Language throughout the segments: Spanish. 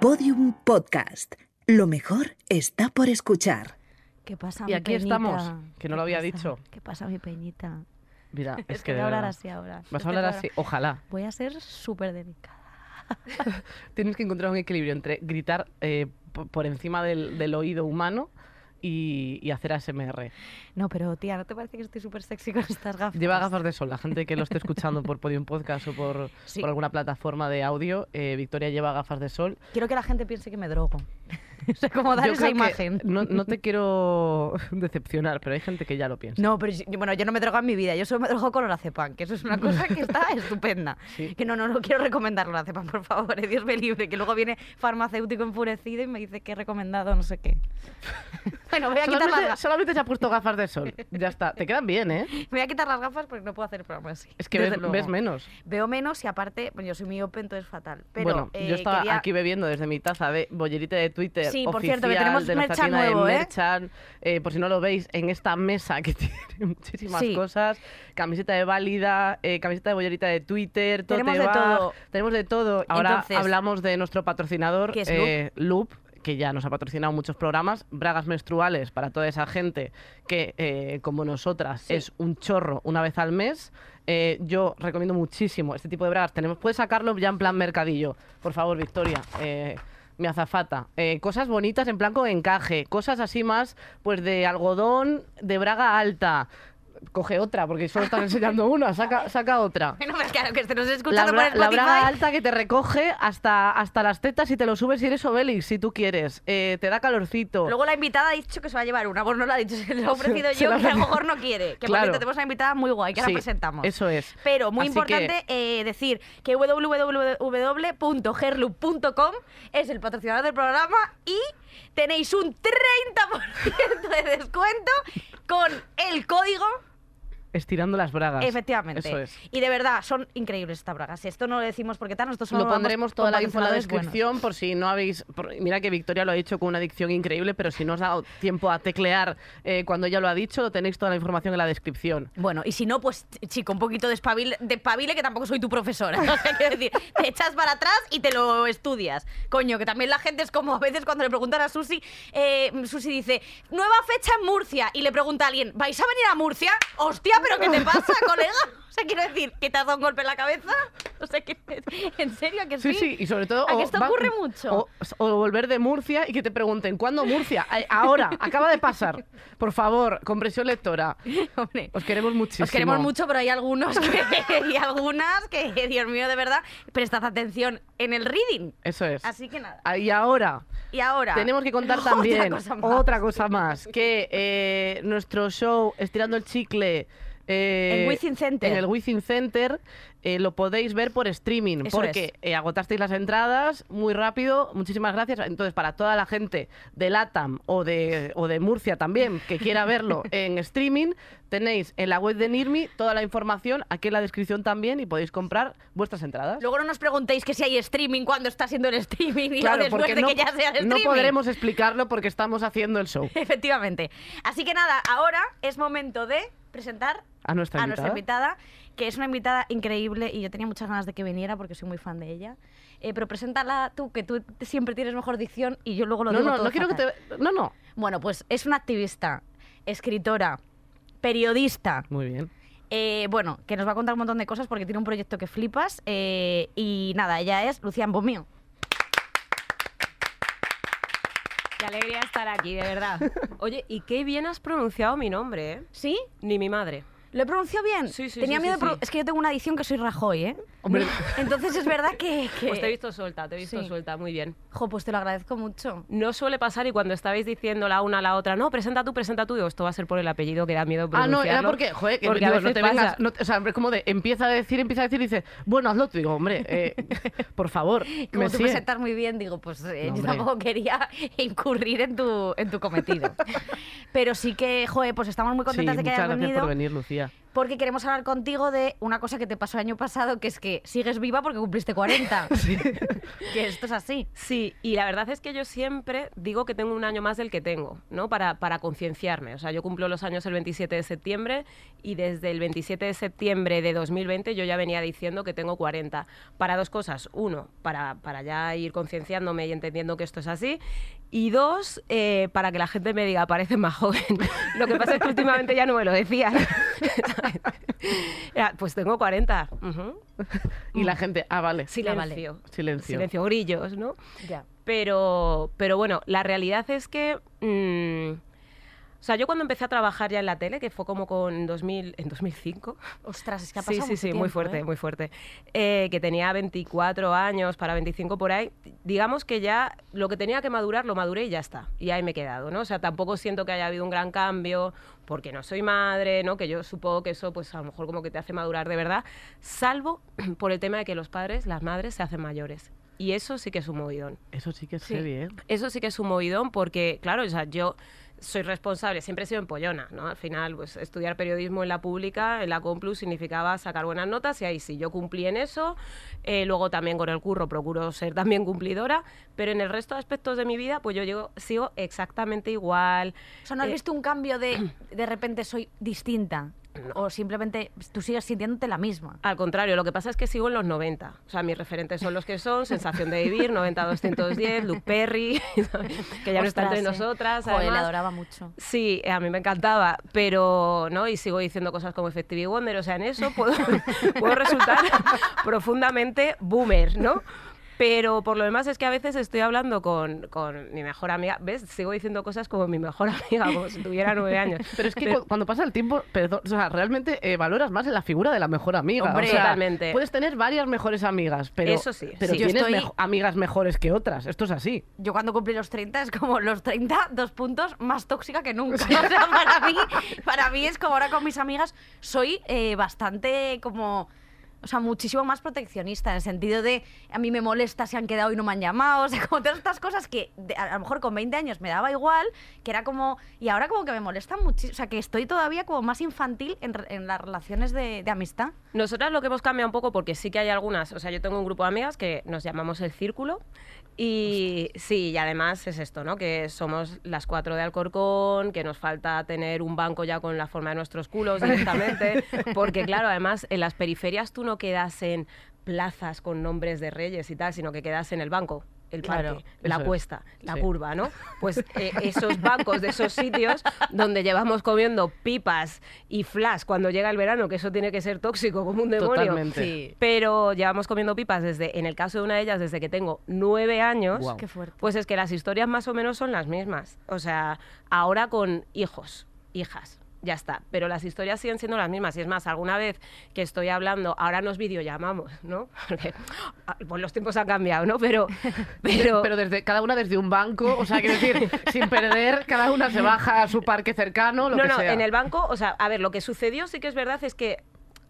Podium Podcast. Lo mejor está por escuchar. ¿Qué pasa, Y mi aquí peñita? estamos, que no lo ¿Qué había pasa? dicho. ¿Qué pasa, mi peñita? Mira, es Es que voy de a hablar así ahora. Vas a hablar así, ojalá. Voy a ser súper delicada. Tienes que encontrar un equilibrio entre gritar eh, po- por encima del, del oído humano y, y hacer ASMR. No, pero tía, ¿no te parece que estoy súper sexy con estas gafas? Lleva gafas de sol. La gente que lo esté escuchando por Podium Podcast o por, Sí. por alguna plataforma de audio, eh, Victoria lleva gafas de sol. Quiero que la gente piense que me drogo. o sea, como dar Yo esa imagen. No, no te quiero decepcionar, pero hay gente que ya lo piensa. No, pero yo- bueno, yo no me drogo en mi vida, yo solo me drogo con lorazepam, que eso es una cosa que está estupenda. Sí. Que no, no, no quiero recomendar lorazepam, por favor, eh, Dios me libre, que luluego viene farmacéutico enfurecido y me dice que he recomendado no sé qué. Bueno, voy a, quitar las, Solamente, se ha puesto gafas de sol. Ya está. Te quedan bien, ¿eh? voy a quitar las gafas porque no puedo hacer el programa así. Es que desde ves, luego. ves menos. Veo menos y aparte, bueno, yo soy miope, entonces fatal. Pero, bueno, eh, yo estaba quería- aquí bebiendo desde mi taza de bollerita de Twitter Sí, por cierto, que tenemos de nuestra merchan tienda de nuevo, ¿eh? Merchan. Eh, por si no lo veis, en esta mesa que tiene muchísimas Sí. cosas. Camiseta de válida, eh, camiseta de bollerita de Twitter, tote Tenemos de bag, todo. Tenemos de todo. Ahora Entonces, hablamos de nuestro patrocinador, ¿qué es eh, Loop que ya nos ha patrocinado muchos programas, bragas menstruales para toda esa gente que, eh, como nosotras, Sí. es un chorro una vez al mes. Eh, yo recomiendo muchísimo este tipo de bragas. Tenemos, puedes sacarlo ya en plan mercadillo. Por favor, Victoria. eh, mi azafata. Eh, cosas bonitas en plan con encaje. Cosas así más, pues de algodón, de braga alta. Coge otra, porque solo estás enseñando una. Saca, saca otra. Bueno, pues claro, que este nos La, escuchando bra- por la braga alta que te recoge hasta, hasta las tetas y te lo subes si eres Obelix, si tú quieres. Eh, te da calorcito. Luego la invitada ha dicho que se va a llevar una, pues no lo ha dicho, se lo ha ofrecido Se yo, la ha que a lo mejor no quiere. Que por Claro. cierto tenemos una invitada muy guay, que Sí, la presentamos. Eso es. Pero muy Así que- importante eh, decir que www.gerloop.com es el patrocinador del programa y tenéis un 30% de descuento con el código Estirando las bragas. Efectivamente. Eso es. Y de verdad, son increíbles estas bragas. Esto no lo decimos porque tal, nosotros solo Lo pondremos toda la info en la buenos. descripción por si no habéis... por- mira que Victoria lo ha dicho con una dicción increíble, pero si no os ha dado tiempo a teclear eh, cuando ella lo ha dicho, lo tenéis toda la información en la descripción. Bueno, y si no, pues chico, un poquito de espabile, de espabile, que tampoco soy tu profesora. O sea, quiero decir, te echas para atrás y te lo estudias. Coño, que también la gente es como a veces cuando le preguntan a Susi, eh, Susi dice, nueva fecha en Murcia. Y le pregunta a alguien, ¿vais a venir a Murcia? Hostia, ¿pero qué te pasa, colega? O sea, quiero decir, ¿que te has dado un golpe en la cabeza? O sea, que, ¿en serio? ¿A que sí? Sí, sí, y sobre todo... ¿A que esto va- ocurre mucho? O, o volver de Murcia y que te pregunten, ¿cuándo Murcia? Ahora, acaba de pasar. Por favor, compresión lectora. Hombre, Os queremos muchísimo. Os queremos mucho, pero hay algunos que, y algunas que, Dios mío, de verdad, prestad atención en el reading. Eso es. Así que nada. Ah, Y ahora, Y ahora. Tenemos que contar otra también cosa más. otra cosa más, que eh, nuestro show Estirando el Chicle eh, En Center. en el Within Center eh, lo podéis ver por streaming Eso porque eh, agotasteis las entradas muy rápido. Muchísimas gracias. Entonces, para toda la gente de LATAM o de, o de Murcia también que quiera verlo en streaming, tenéis en la web de NIRMI toda la información aquí en la descripción también y podéis comprar vuestras entradas. Luego no nos preguntéis que si hay streaming, cuando está siendo el streaming y Claro, no después de no, que ya sea el no streaming. podremos explicarlo porque estamos haciendo el show. Efectivamente. Así que nada, ahora es momento de presentar A nuestra a invitada. nuestra invitada, que es una invitada increíble y yo tenía muchas ganas de que viniera porque soy muy fan de ella. Eh, pero preséntala tú, que tú siempre tienes mejor dicción y yo luego lo No, digo no, todo no quiero que te... No, no. Bueno, pues es una activista, escritora, periodista. Muy bien. eh, bueno, que nos va a contar un montón de cosas porque tiene un proyecto que flipas. eh, y nada, ella es Lucía Bomío. Qué alegría estar aquí, de verdad. Oye, y qué bien has pronunciado mi nombre, ¿eh? ¿Sí? Ni mi madre. ¿Lo he pronunciado bien? Sí, sí, Tenía sí, miedo sí, de pro- sí. Es que yo tengo una adicción que soy Rajoy, ¿eh? Hombre, Entonces es verdad que... que- Pues te he visto suelta, te he visto Sí. suelta, muy bien. Jo, pues te lo agradezco mucho. No suele pasar y cuando estabais diciendo la una a la otra, no, presenta tú, presenta tú, digo, esto va a ser por el apellido que da miedo Ah, no, era pronunciarlo. porque, joder, que porque digo, a no te pasa. vengas, no o sea, es como de, empieza a decir, empieza a decir y dice, bueno, hazlo tú. Digo, hombre, eh, por favor, Como me tú sigue. presentas muy bien, digo, pues eh, No, yo tampoco quería incurrir en tu, en tu cometido. Pero sí que, joder, pues estamos muy Sí, contentas de que muchas hayas gracias venido. por venir, Lucía. Porque queremos hablar contigo de una cosa que te pasó el año pasado, que es que sigues viva porque cumpliste 40. que esto es así. Sí, y la verdad es que yo siempre digo que tengo un año más del que tengo, ¿no? Para, para concienciarme. O sea, yo cumplo los años el 27 de septiembre y desde el 27 de septiembre de 2020 yo ya venía diciendo que tengo 40. Para dos cosas. Uno, para, para ya ir concienciándome y entendiendo que esto es así. Y dos, eh, para que la gente me diga, parece más joven. Lo que pasa es que últimamente ya no me lo decían. Pues tengo 40. Ujú. Y la gente, ah, vale. Silencio. Silencio. Silencio, grillos, ¿no? Ya. Pero, pero bueno, la realidad es que... mm, o sea, yo cuando empecé a trabajar ya en la tele, que fue como con 2000, en 2005, Ostras, es que ha sí, pasado sí, mucho sí, muy tiempo, fuerte, ¿eh? muy fuerte, eh, que tenía 24 años para 25 por ahí, digamos que ya lo que tenía que madurar lo maduré y ya está, y ahí me he quedado, ¿no? O sea, tampoco siento que haya habido un gran cambio, porque no soy madre, ¿no? Que yo supongo que eso, pues a lo mejor como que te hace madurar de verdad, salvo por el tema de que los padres, las madres, se hacen mayores. Y eso sí que es un movidón. Eso sí que es Sí. heavy, ¿eh? Eso sí que es un movidón porque, claro, o sea, yo soy responsable, siempre he sido empollona, ¿no? Al final, pues estudiar periodismo en la pública, en la Complus, significaba sacar buenas notas y ahí sí, yo cumplí en eso. Eh, luego también con el curro procuro ser también cumplidora, pero en el resto de aspectos de mi vida, pues yo llego- sigo exactamente igual. O sea, ¿no has Eh, visto un cambio de de repente soy distinta? O simplemente tú sigues sintiéndote la misma. Al contrario, lo que pasa es que sigo en los 90. O sea, mis referentes son los que son, Sensación de Vivir, 90-210, Luke Perry, que ya no está entre eh. nosotras. Joder, la además. adoraba mucho. Sí, a mí me encantaba, pero no, y sigo diciendo cosas como Effective Wonder, o sea, en eso puedo, puedo resultar profundamente boomer, ¿no? Pero por lo demás es que a veces estoy hablando con, con mi mejor amiga, ¿ves? Sigo diciendo cosas como mi mejor amiga, como si tuviera nueve años. Pero es que cu- cuando pasa el tiempo, perdón, o sea, realmente eh, valoras más en la figura de la mejor amiga. Hombre, o sea, totalmente. Puedes tener varias mejores amigas, pero, Eso sí, pero sí. Yo tienes estoy- amigas mejores que otras. Esto es así. Yo cuando cumplí los 30 es como los 30, dos puntos, más tóxica que nunca. O sea, para mí, para mí es como ahora con mis amigas, soy eh, bastante como... O sea, muchísimo más proteccionista, en el sentido de a mí me molesta si han quedado y no me han llamado, o sea, como todas estas cosas que a lo mejor con 20 años me daba igual, que era como... Y ahora como que me molestan muchísimo, o sea, que estoy todavía como más infantil en, en las relaciones de, de amistad. Nosotras lo que hemos cambiado un poco, porque sí que hay algunas, o sea, yo tengo un grupo de amigas que nos llamamos el Círculo, y sí, y además es esto, ¿no? Que somos las cuatro de Alcorcón, que nos falta tener un banco ya con la forma de nuestros culos directamente, porque claro, además en las periferias tú no quedas en plazas con nombres de reyes y tal, sino que quedas en el banco. El Claro, parque, la es. cuesta, la Sí. curva, ¿no? Pues eh, esos bancos de esos sitios donde llevamos comiendo pipas y flash cuando llega el verano, que eso tiene que ser tóxico como un demonio. Totalmente. Sí. Pero llevamos comiendo pipas desde, en el caso de una de ellas, desde que tengo nueve años. Guau. Qué fuerte. Pues es que las historias más o menos son las mismas. O sea, ahora con hijos, hijas. Ya está, pero las historias siguen siendo las mismas. Y es más, alguna vez que estoy hablando, ahora nos videollamamos, ¿no? Porque ah, pues los tiempos han cambiado, ¿no? Pero, pero, Pero desde cada una desde un banco, o sea, quiero decir, sin perder, cada una se baja a su parque cercano, lo no, que no, sea. en el banco, o sea, a ver, lo que sucedió sí que es verdad es que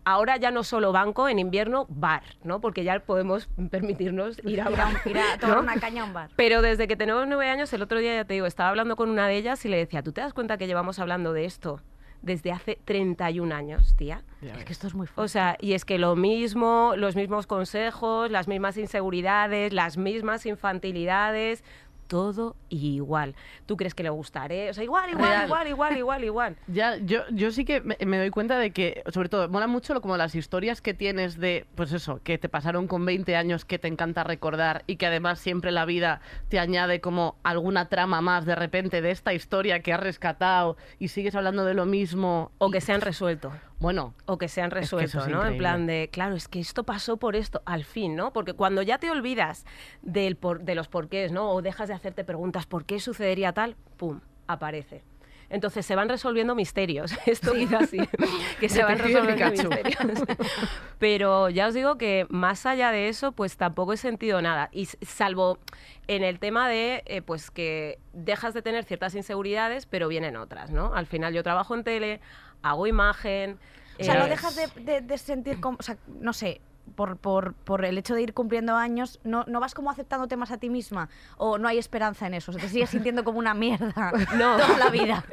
ahora ya no solo banco, en invierno bar, ¿no? Porque ya podemos permitirnos ir a Ir a, bar. ir a tomar ¿no? una caña a un bar. Pero desde que tenemos nueve años, el otro día ya te digo, estaba hablando con una de ellas y le decía, ¿tú te das cuenta que llevamos hablando de esto desde hace 31 años, tía? Es que esto es muy fuerte. O sea, y es que lo mismo, los mismos consejos, las mismas inseguridades, las mismas infantilidades, todo igual. ¿Tú crees que le gustaré? O sea, igual, igual, Real. igual, igual, igual, igual. Ya, yo, yo sí que me, me doy cuenta de que, sobre todo, mola mucho lo, como las historias que tienes de, pues eso, que te pasaron con 20 años que te encanta recordar y que además siempre la vida te añade como alguna trama más de repente de esta historia que has rescatado y sigues hablando de lo mismo. O que se han resuelto. Bueno, o que se han resuelto, es ¿no? En plan de, claro, es que esto pasó por esto, al fin, ¿no? Porque cuando ya te olvidas del por- de los porqués, ¿no? O dejas de hacerte preguntas, ¿por qué sucedería tal? ¡Pum! Aparece. Entonces se van resolviendo misterios. Esto quizás sí, que se van resolviendo misterios. Pero ya os digo que más allá de eso, pues tampoco he sentido nada. Y salvo en el tema de, eh, pues que dejas de tener ciertas inseguridades, pero vienen otras, ¿no? Al final yo trabajo en tele, hago imagen. O sea, eh, no dejas de, de- de sentir como, o sea, no sé, por, por, por el hecho de ir cumpliendo años, ¿no, ¿no vas como aceptándote más a ti misma? ¿O no hay esperanza en eso? ¿O te sigues sintiendo como una mierda No. toda la vida?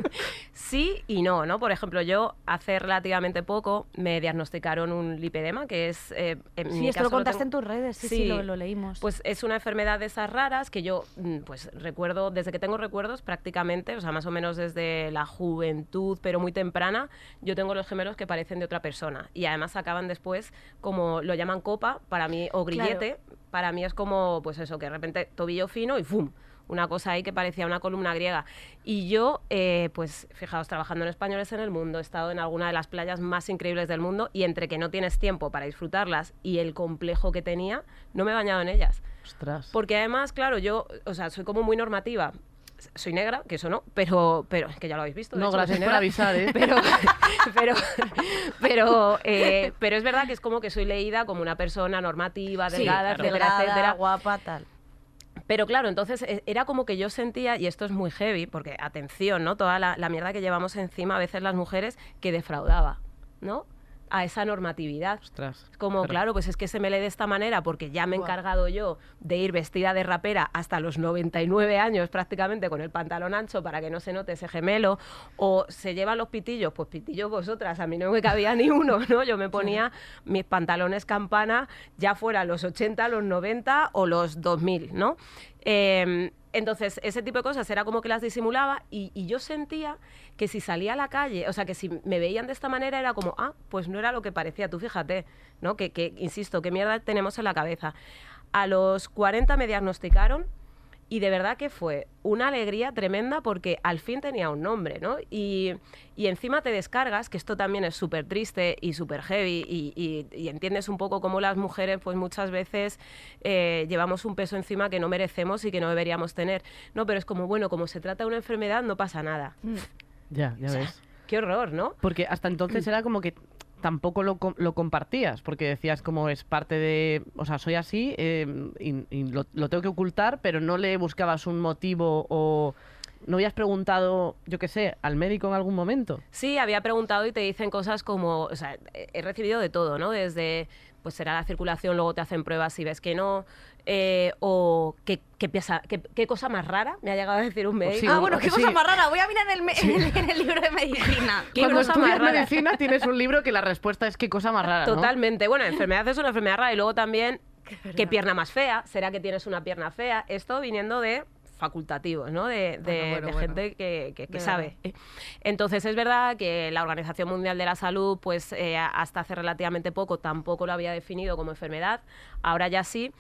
Sí y no, ¿no? Por ejemplo, yo hace relativamente poco me diagnosticaron un lipedema, que es... eh, en Sí, mi esto lo contaste tengo- en tus redes, sí, sí, lo, lo leímos. Pues es una enfermedad de esas raras que yo, mm, pues recuerdo, desde que tengo recuerdos prácticamente, o sea, más o menos desde la juventud, pero muy temprana, yo tengo los gemelos que parecen de otra persona. Y además acaban después, como lo llaman copa, para mí, o grillete, para mí es como, pues eso, que de repente tobillo fino y ¡fum! Una cosa ahí que parecía una columna griega. Y yo, eh, pues fijaos, trabajando en españoles en el mundo, he estado en alguna de las playas más increíbles del mundo y entre que no tienes tiempo para disfrutarlas y el complejo que tenía, no me he bañado en ellas. Ostras. Porque además, claro, yo, o sea, soy como muy normativa. Soy negra, que eso no, pero, pero es que ya lo habéis visto. No, hecho, gracias por avisar, ¿eh? Pero, pero, pero, eh, pero es verdad que es como que soy leída como una persona normativa, Sí, delgada, claro. etcétera, Delgada, etcétera. guapa, tal. Pero claro, entonces eh, era como que yo sentía, y esto es muy heavy, porque atención, ¿no? Toda la, la mierda que llevamos encima a veces las mujeres, que defraudaba, ¿no? A esa normatividad. Ostras. Como, Pero- claro, pues es que se me lee de esta manera porque ya me he encargado yo de ir vestida de rapera hasta los 99 años prácticamente con el pantalón ancho para que no se note ese gemelo. O se llevan los pitillos, pues pitillos vosotras, a mí no me cabía ni uno, ¿no? Yo me ponía mis pantalones campana, ya fuera los 80, los 90 o los 2000, ¿no? Eh, entonces, ese tipo de cosas era como que las disimulaba y, yo sentía que si salía a la calle, o sea, que si me veían de esta manera era como, ah, pues no era lo que parecía, tú fíjate, ¿no? Que, que insisto, qué mierda tenemos en la cabeza. A los 40 me diagnosticaron y de verdad que fue una alegría tremenda porque al fin tenía un nombre, ¿no? Y, y encima te descargas, que esto también es súper triste y súper heavy, y, y- y entiendes un poco cómo las mujeres, pues muchas veces eh, llevamos un peso encima que no merecemos y que no deberíamos tener. No, pero es como, bueno, como se trata de una enfermedad, no pasa nada. Ya, ya ves. Qué horror, ¿no? Porque hasta entonces era como que tampoco lo, lo compartías, porque decías como es parte de, o sea, soy así eh, y, y lo, lo tengo que ocultar, pero no le buscabas un motivo o no habías preguntado, yo qué sé, al médico en algún momento. Sí, había preguntado y te dicen cosas como, o sea, he recibido de todo, ¿no? Desde, pues será la circulación, luego te hacen pruebas y ves que no, eh, o qué, qué, piensa- qué, qué cosa más rara, me ha llegado a decir un médico. sí, ah, bueno, qué sí. cosa más rara. Voy a mirar en el, me- en el- en el libro de medicina. ¿Qué Cuando cosa más estudias rara? medicina tienes un libro que la respuesta es qué cosa más rara, ¿no? Totalmente. Bueno, enfermedad es una enfermedad rara y luego también qué pierna más fea, será que tienes una pierna fea. Esto viniendo de facultativos, ¿no? De, de- Bueno, bueno, de bueno. gente que, que- que De sabe. Entonces es verdad que la Organización Mundial de la Salud, pues eh, hasta hace relativamente poco tampoco lo había definido como enfermedad, ahora ya sí.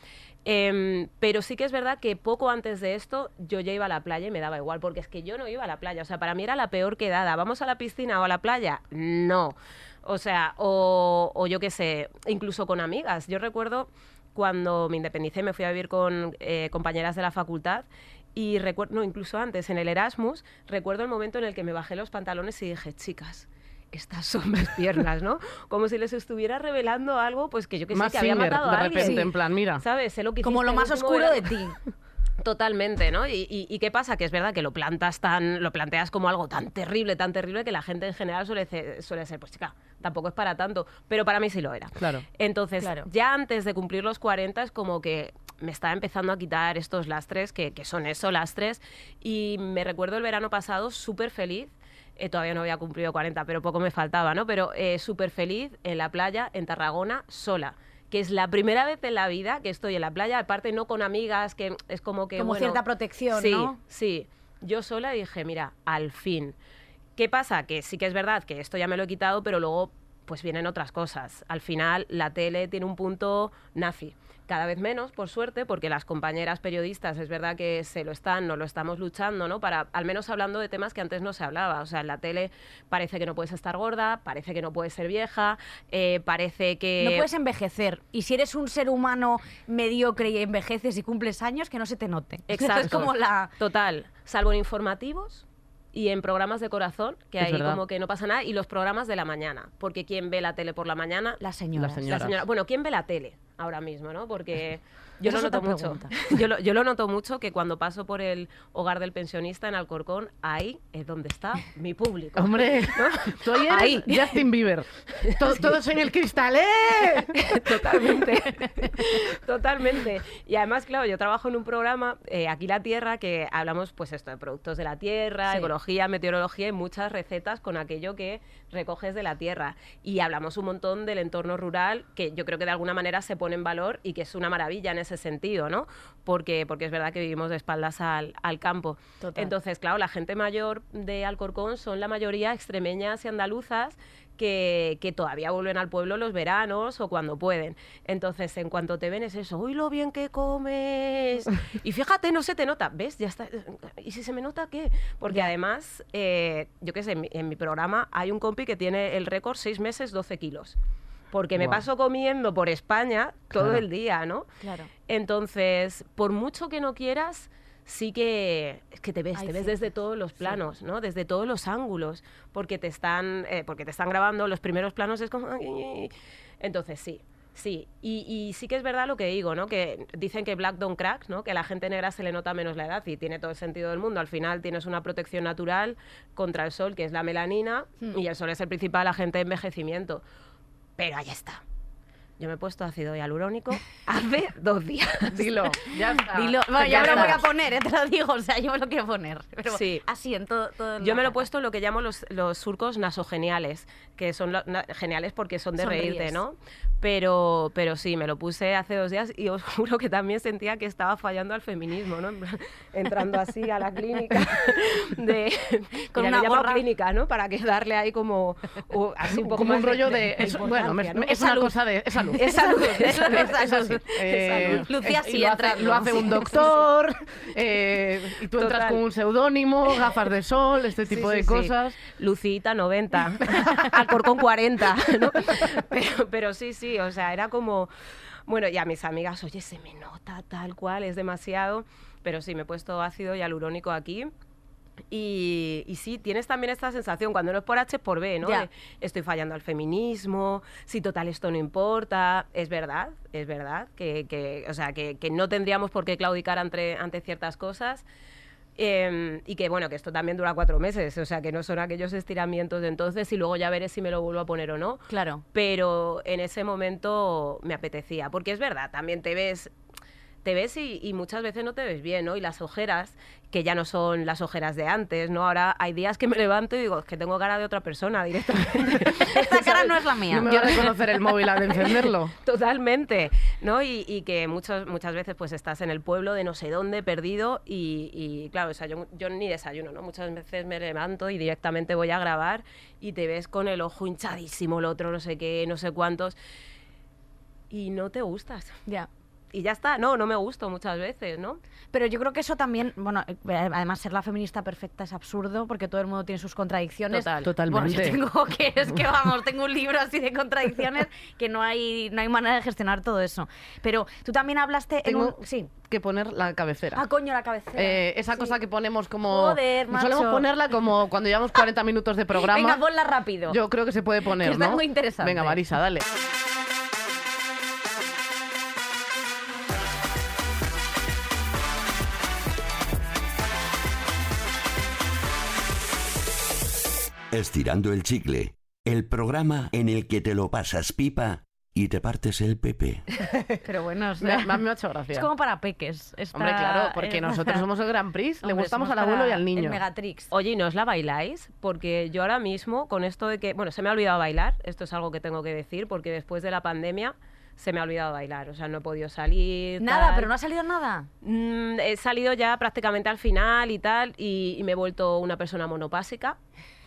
Em, pero sí que es verdad que poco antes de esto yo ya iba a la playa y me daba igual, porque es que yo no iba a la playa. O sea, para mí era la peor quedada. ¿Vamos a la piscina o a la playa? No. O sea, o, yo qué sé, incluso con amigas. Yo recuerdo cuando me independicé, me fui a vivir con eh, compañeras de la facultad y recuerdo, no, incluso antes, en el Erasmus, recuerdo el momento en el que me bajé los pantalones y dije, chicas, estas son mis piernas, ¿no? Como si les estuviera revelando algo, pues que yo que sé, que había matado de a alguien. repente, en plan, mira. ¿Sabes? Sé lo que Como lo más oscuro de ti. Totalmente, ¿no? Y, y- y qué pasa? Que es verdad que lo plantas tan, lo planteas como algo tan terrible, tan terrible, que la gente en general suele, ce- suele ser, pues chica, tampoco es para tanto, pero para mí sí lo era. Claro. Entonces, Claro. ya antes de cumplir los 40 es como que me estaba empezando a quitar estos lastres, que, que son eso, lastres, y me recuerdo el verano pasado súper feliz. Eh, todavía no había cumplido 40, pero poco me faltaba, ¿no? Pero eh, súper feliz en la playa, en Tarragona, sola. Que es la primera vez en la vida que estoy en la playa, aparte no con amigas, que es como que. Como bueno, cierta protección, sí, ¿no? Sí, yo sola dije, mira, al fin. ¿Qué pasa? Que sí que es verdad que esto ya me lo he quitado, pero luego pues vienen otras cosas. Al final la tele tiene un punto nazi. Cada vez menos, por suerte, porque las compañeras periodistas es verdad que se lo están, no lo estamos luchando, ¿no? Para, al menos hablando de temas que antes no se hablaba. O sea, en la tele parece que no puedes estar gorda, parece que no puedes ser vieja, eh, parece que... No puedes envejecer. Y si eres un ser humano mediocre y envejeces y cumples años, que no se te note. Exacto. Es como la... Total, salvo en informativos y en programas de corazón, que Es ahí verdad. como que no pasa nada, y los programas de la mañana, porque ¿quién ve la tele por la mañana? La señora. Bueno, ¿quién ve la tele ahora mismo, no? Porque Yo Esa lo noto mucho. Yo lo, yo lo noto mucho que cuando paso por el hogar del pensionista en Alcorcón, ahí es donde está mi público. Hombre, tú eres Ahí. Justin Bieber. To- Todos en el cristal, ¿eh? Totalmente. Totalmente. Y además, claro, yo trabajo en un programa, eh, Aquí la Tierra, que hablamos, pues esto, de productos de la tierra, Sí. ecología, meteorología y muchas recetas con aquello que recoges de la tierra. Y hablamos un montón del entorno rural, que yo creo que de alguna manera se pone en valor y que es una maravilla en ese sentido, ¿no? Porque, porque es verdad que vivimos de espaldas al, al campo. Total. Entonces, claro, la gente mayor de Alcorcón son la mayoría extremeñas y andaluzas que, que todavía vuelven al pueblo los veranos o cuando pueden. Entonces, en cuanto te ven es eso, uy, lo bien que comes. Y fíjate, no se te nota, ¿ves? Ya está. ¿Y si se me nota qué? Porque además, eh, yo qué sé, en mi, en mi programa hay un compi que tiene el récord seis meses, 12 kilos. Porque me paso comiendo por España todo Claro. el día, ¿no? Claro. Entonces, por mucho que no quieras, sí que es que te ves, te ves desde todos los planos, ¿no? Desde todos los ángulos, porque te están, eh, porque te están grabando los primeros planos es como, entonces sí. Sí, y, y sí que es verdad lo que digo, ¿no? Que dicen que black don't crack, ¿no? Que a la gente negra se le nota menos la edad y tiene todo el sentido del mundo. Al final tienes una protección natural contra el sol, que es la melanina, Hmm. y el sol es el principal agente de envejecimiento. Pero ahí está. Yo me he puesto ácido hialurónico hace dos días. Dilo, ya está. Dilo, bueno, ya me lo voy a poner, eh, te lo digo, o sea, yo me lo quiero poner. Pero Sí. así en todo, todo Yo me lo he puesto lo que llamo los, los surcos nasogeniales, que son lo- na- geniales porque son de Sonríes. reírte, ¿no? Pero, pero sí, me lo puse hace dos días y os juro que también sentía que estaba fallando al feminismo, ¿no? Entrando así a la clínica de... Con mira, una gorra. clínica, ¿no? Para que darle ahí como... o así un poco Como más un rollo de. de es- bueno, es una cosa de. Es salud. Es salud, Es salud, es. Eh, salud. Lucía y sí lo hace, entrando. lo hace un doctor, eh, y tú entras con un seudónimo, gafas de sol, este tipo Sí, de sí. cosas. Lucita 90, Alcorcón 40, ¿no? Pero, pero sí, sí, o sea, era como... Bueno, y a mis amigas, oye, se me nota tal cual, es demasiado. Pero sí, me he puesto ácido hialurónico aquí. Y, y sí, tienes también esta sensación, cuando no es por H, es por B, ¿no? De, estoy fallando al feminismo, si total esto no importa. Es verdad, es verdad, que, que, o sea, que, que no tendríamos por qué claudicar ante, ante ciertas cosas. Eh, y que bueno, que esto también dura cuatro meses, o sea, que no son aquellos estiramientos de entonces y luego ya veré si me lo vuelvo a poner o no. Claro. Pero en ese momento me apetecía, porque es verdad, también te ves, te ves y, y muchas veces no te ves bien, ¿no? Y las ojeras, que ya no son las ojeras de antes, ¿no? Ahora hay días que me levanto y digo, es que tengo cara de otra persona directamente. Esta cara no es la mía. No me va a reconocer el móvil al encenderlo. Totalmente, ¿no? Y, y que muchos, muchas veces pues estás en el pueblo de no sé dónde, perdido, y, y, claro, o sea, yo, yo ni desayuno, ¿no? Muchas veces me levanto y directamente voy a grabar y te ves con el ojo hinchadísimo, el otro no sé qué, no sé cuántos, y no te gustas. Ya. Y ya está, no, no me gusto muchas veces, ¿no? Pero yo creo que eso también, bueno, eh, además ser la feminista perfecta es absurdo porque todo el mundo tiene sus contradicciones. Total. Bueno, yo Totalmente. tengo que es que vamos, tengo un libro así de contradicciones que no hay no hay manera de gestionar todo eso. Pero tú también hablaste Tengo en un sí. que poner la cabecera. Ah, coño, la cabecera. Eh, esa Sí. cosa que ponemos como... Joder, Solemos macho. ponerla como cuando llevamos 40 minutos de programa. Venga, ponla rápido. Yo creo que se puede poner, Que está ¿no? muy interesante. Venga, Marisa, dale. Estirando el chicle, el programa en el que te lo pasas pipa y te partes el pepe. Pero bueno, o sea, me ha me ha hecho gracia. es como para peques. esta- Hombre, claro, porque nosotros somos el Gran Prix, le gustamos al abuelo y al niño. El Megatrix. Oye, ¿y no os la bailáis? Porque yo ahora mismo, con esto de que, bueno, se me ha olvidado bailar, esto es algo que tengo que decir, porque después de la pandemia se me ha olvidado bailar, o sea, no he podido salir. Nada, tal. pero no ha salido nada. Mm, he salido ya prácticamente al final y tal, y, y me he vuelto una persona monopásica.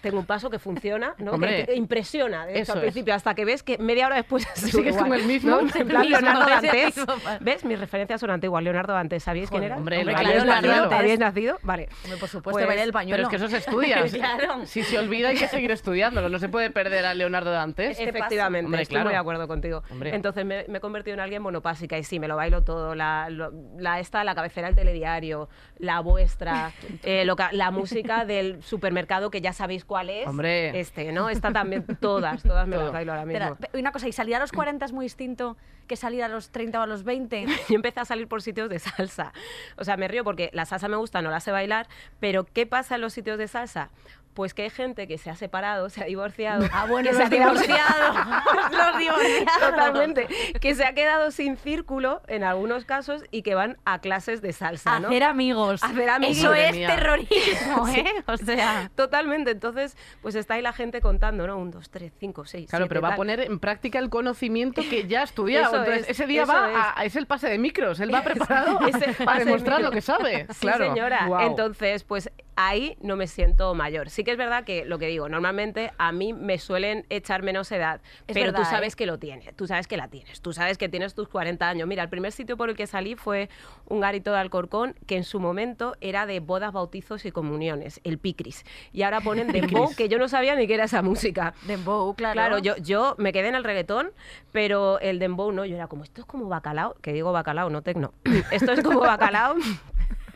Tengo un paso que funciona, ¿no? Hombre, que, que impresiona, de hecho, al es. principio, hasta que ves que media hora después ¿Sigues con el mismo? ¿no? En plan, Leonardo Dantes. ¿Ves? Mis referencias son antiguas. Leonardo Dantes, ¿sabéis quién era? hombre, Hombre, claro, español. Dantes. ¿Habéis nacido? Vale. Hombre, por supuesto, Pues- el Pero pañuelo. es que eso se estudia. Claro. Si se olvida hay que seguir estudiándolo. No se puede perder a Leonardo Dantes. Este. Efectivamente, Hombre, estoy claro. muy de acuerdo contigo. Entonces me, me he convertido en alguien monopásica y sí, me lo bailo todo. La, lo- la esta, la cabecera del telediario, la vuestra, eh, lo la música del supermercado que ya sabéis cuál es? Hombre. Este, ¿no? Está también, todas, todas me las bailo ahora mismo. Espera, pe- una cosa, ¿y salir a los 40 es muy distinto que salir a los 30 o a los 20? yo empecé a salir por sitios de salsa. O sea, me río porque la salsa me gusta, no la sé bailar, pero ¿qué pasa en los sitios de salsa? Pues que hay gente que se ha separado, se ha divorciado. Ah, bueno, que se ha divorciados. los divorciados. Totalmente. Que se ha quedado sin círculo en algunos casos y que van a clases de salsa, ¿no? Hacer amigos. Hacer amigos. Eso es mía. terrorismo, ¿eh? O sea... Totalmente. Entonces, pues está ahí la gente contando, ¿no? Un, dos, tres, cinco, seis. Claro, siete, pero va a poner en práctica el conocimiento que ya ha estudiado. Eso Entonces, es, ese día va es. a, a- es el pase de micros. Él va preparado Es el para pase de demostrar lo que sabe. Sí, claro. señora. Entonces, pues ahí no me siento mayor. Sí que es verdad que lo que digo, normalmente a mí me suelen echar menos edad, Es pero tú verdad, sabes ¿eh? que lo tienes, tú sabes que la tienes, tú sabes que tienes tus 40 años. Mira, el primer sitio por el que salí fue un garito de Alcorcón que en su momento era de bodas, bautizos y comuniones, el Picris. Y ahora ponen Dembow, que yo no sabía ni qué era esa música. Dembow, claro. Claro, yo, yo me quedé en el reggaetón, pero el dembow no, yo era como, esto es como bacalao, que digo bacalao, no tecno. esto es como bacalao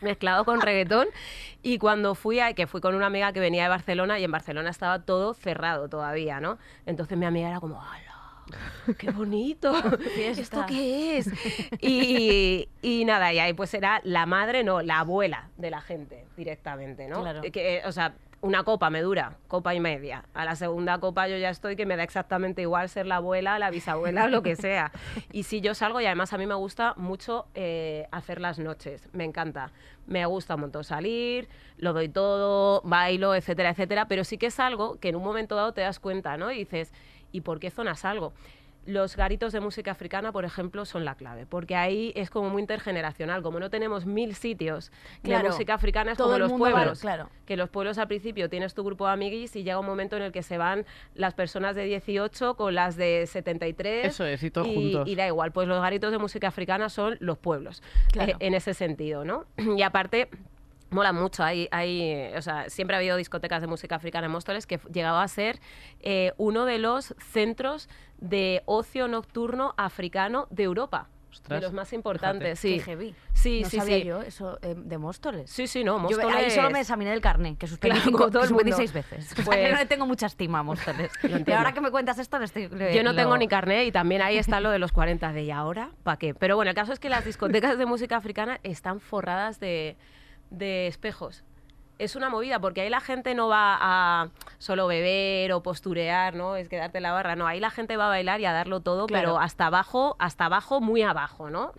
mezclado con reggaetón. Y cuando fui, a, que fui con una amiga que venía de Barcelona y en Barcelona estaba todo cerrado todavía, ¿no? Entonces mi amiga era como, ¡hala! ¡Qué bonito! ¿Esto qué es? Y, y nada, y ahí pues era la madre, no, la abuela de la gente directamente, ¿no? Claro. Que, o sea, una copa me dura, copa y media. A la segunda copa yo ya estoy que me da exactamente igual ser la abuela, la bisabuela, lo que sea. Y si yo salgo, y además a mí me gusta mucho eh, hacer las noches, me encanta. Me gusta un montón salir, lo doy todo, bailo, etcétera, etcétera, pero sí que es algo que en un momento dado te das cuenta, ¿no? Y dices, ¿y por qué zona salgo? Los garitos de música africana, por ejemplo, son la clave, porque ahí es como muy intergeneracional. Como no tenemos mil sitios Claro. de música africana, es Todo como los va- pueblos. claro. Que los pueblos al principio tienes tu grupo de amiguis y llega un momento en el que se van las personas de 18 con las de 73. Eso es, y todos y, juntos. y da igual, pues los garitos de música africana son los pueblos, Claro. eh, en ese sentido, ¿no? Y aparte, mola mucho. Hay, hay, o sea, siempre ha habido discotecas de música africana en Móstoles que llegaba a ser eh, uno de los centros de ocio nocturno africano de Europa. Ostras, de los más importantes, Qué sí. heavy. Sí, no sí, sabía sí. yo eso eh, de Móstoles. Sí, sí, no, Yo Móstoles... ahí solo me examiné el carné, que suspendí, Claro, cinco, todo el mundo. seis veces. O sea, que Pues- no le tengo mucha estima a Móstoles. y ahora que me cuentas esto, le estoy... le- Yo no lo- tengo ni carné y también ahí está lo de los 40 de ¿y ahora? ¿Para qué? Pero bueno, el caso es que las discotecas de música africana están forradas de, de espejos. Es una movida porque ahí la gente no va a solo beber o posturear, ¿no? Es quedarte en la barra. No, ahí la gente va a bailar y a darlo todo, Claro. pero hasta abajo, hasta abajo, muy abajo, ¿no?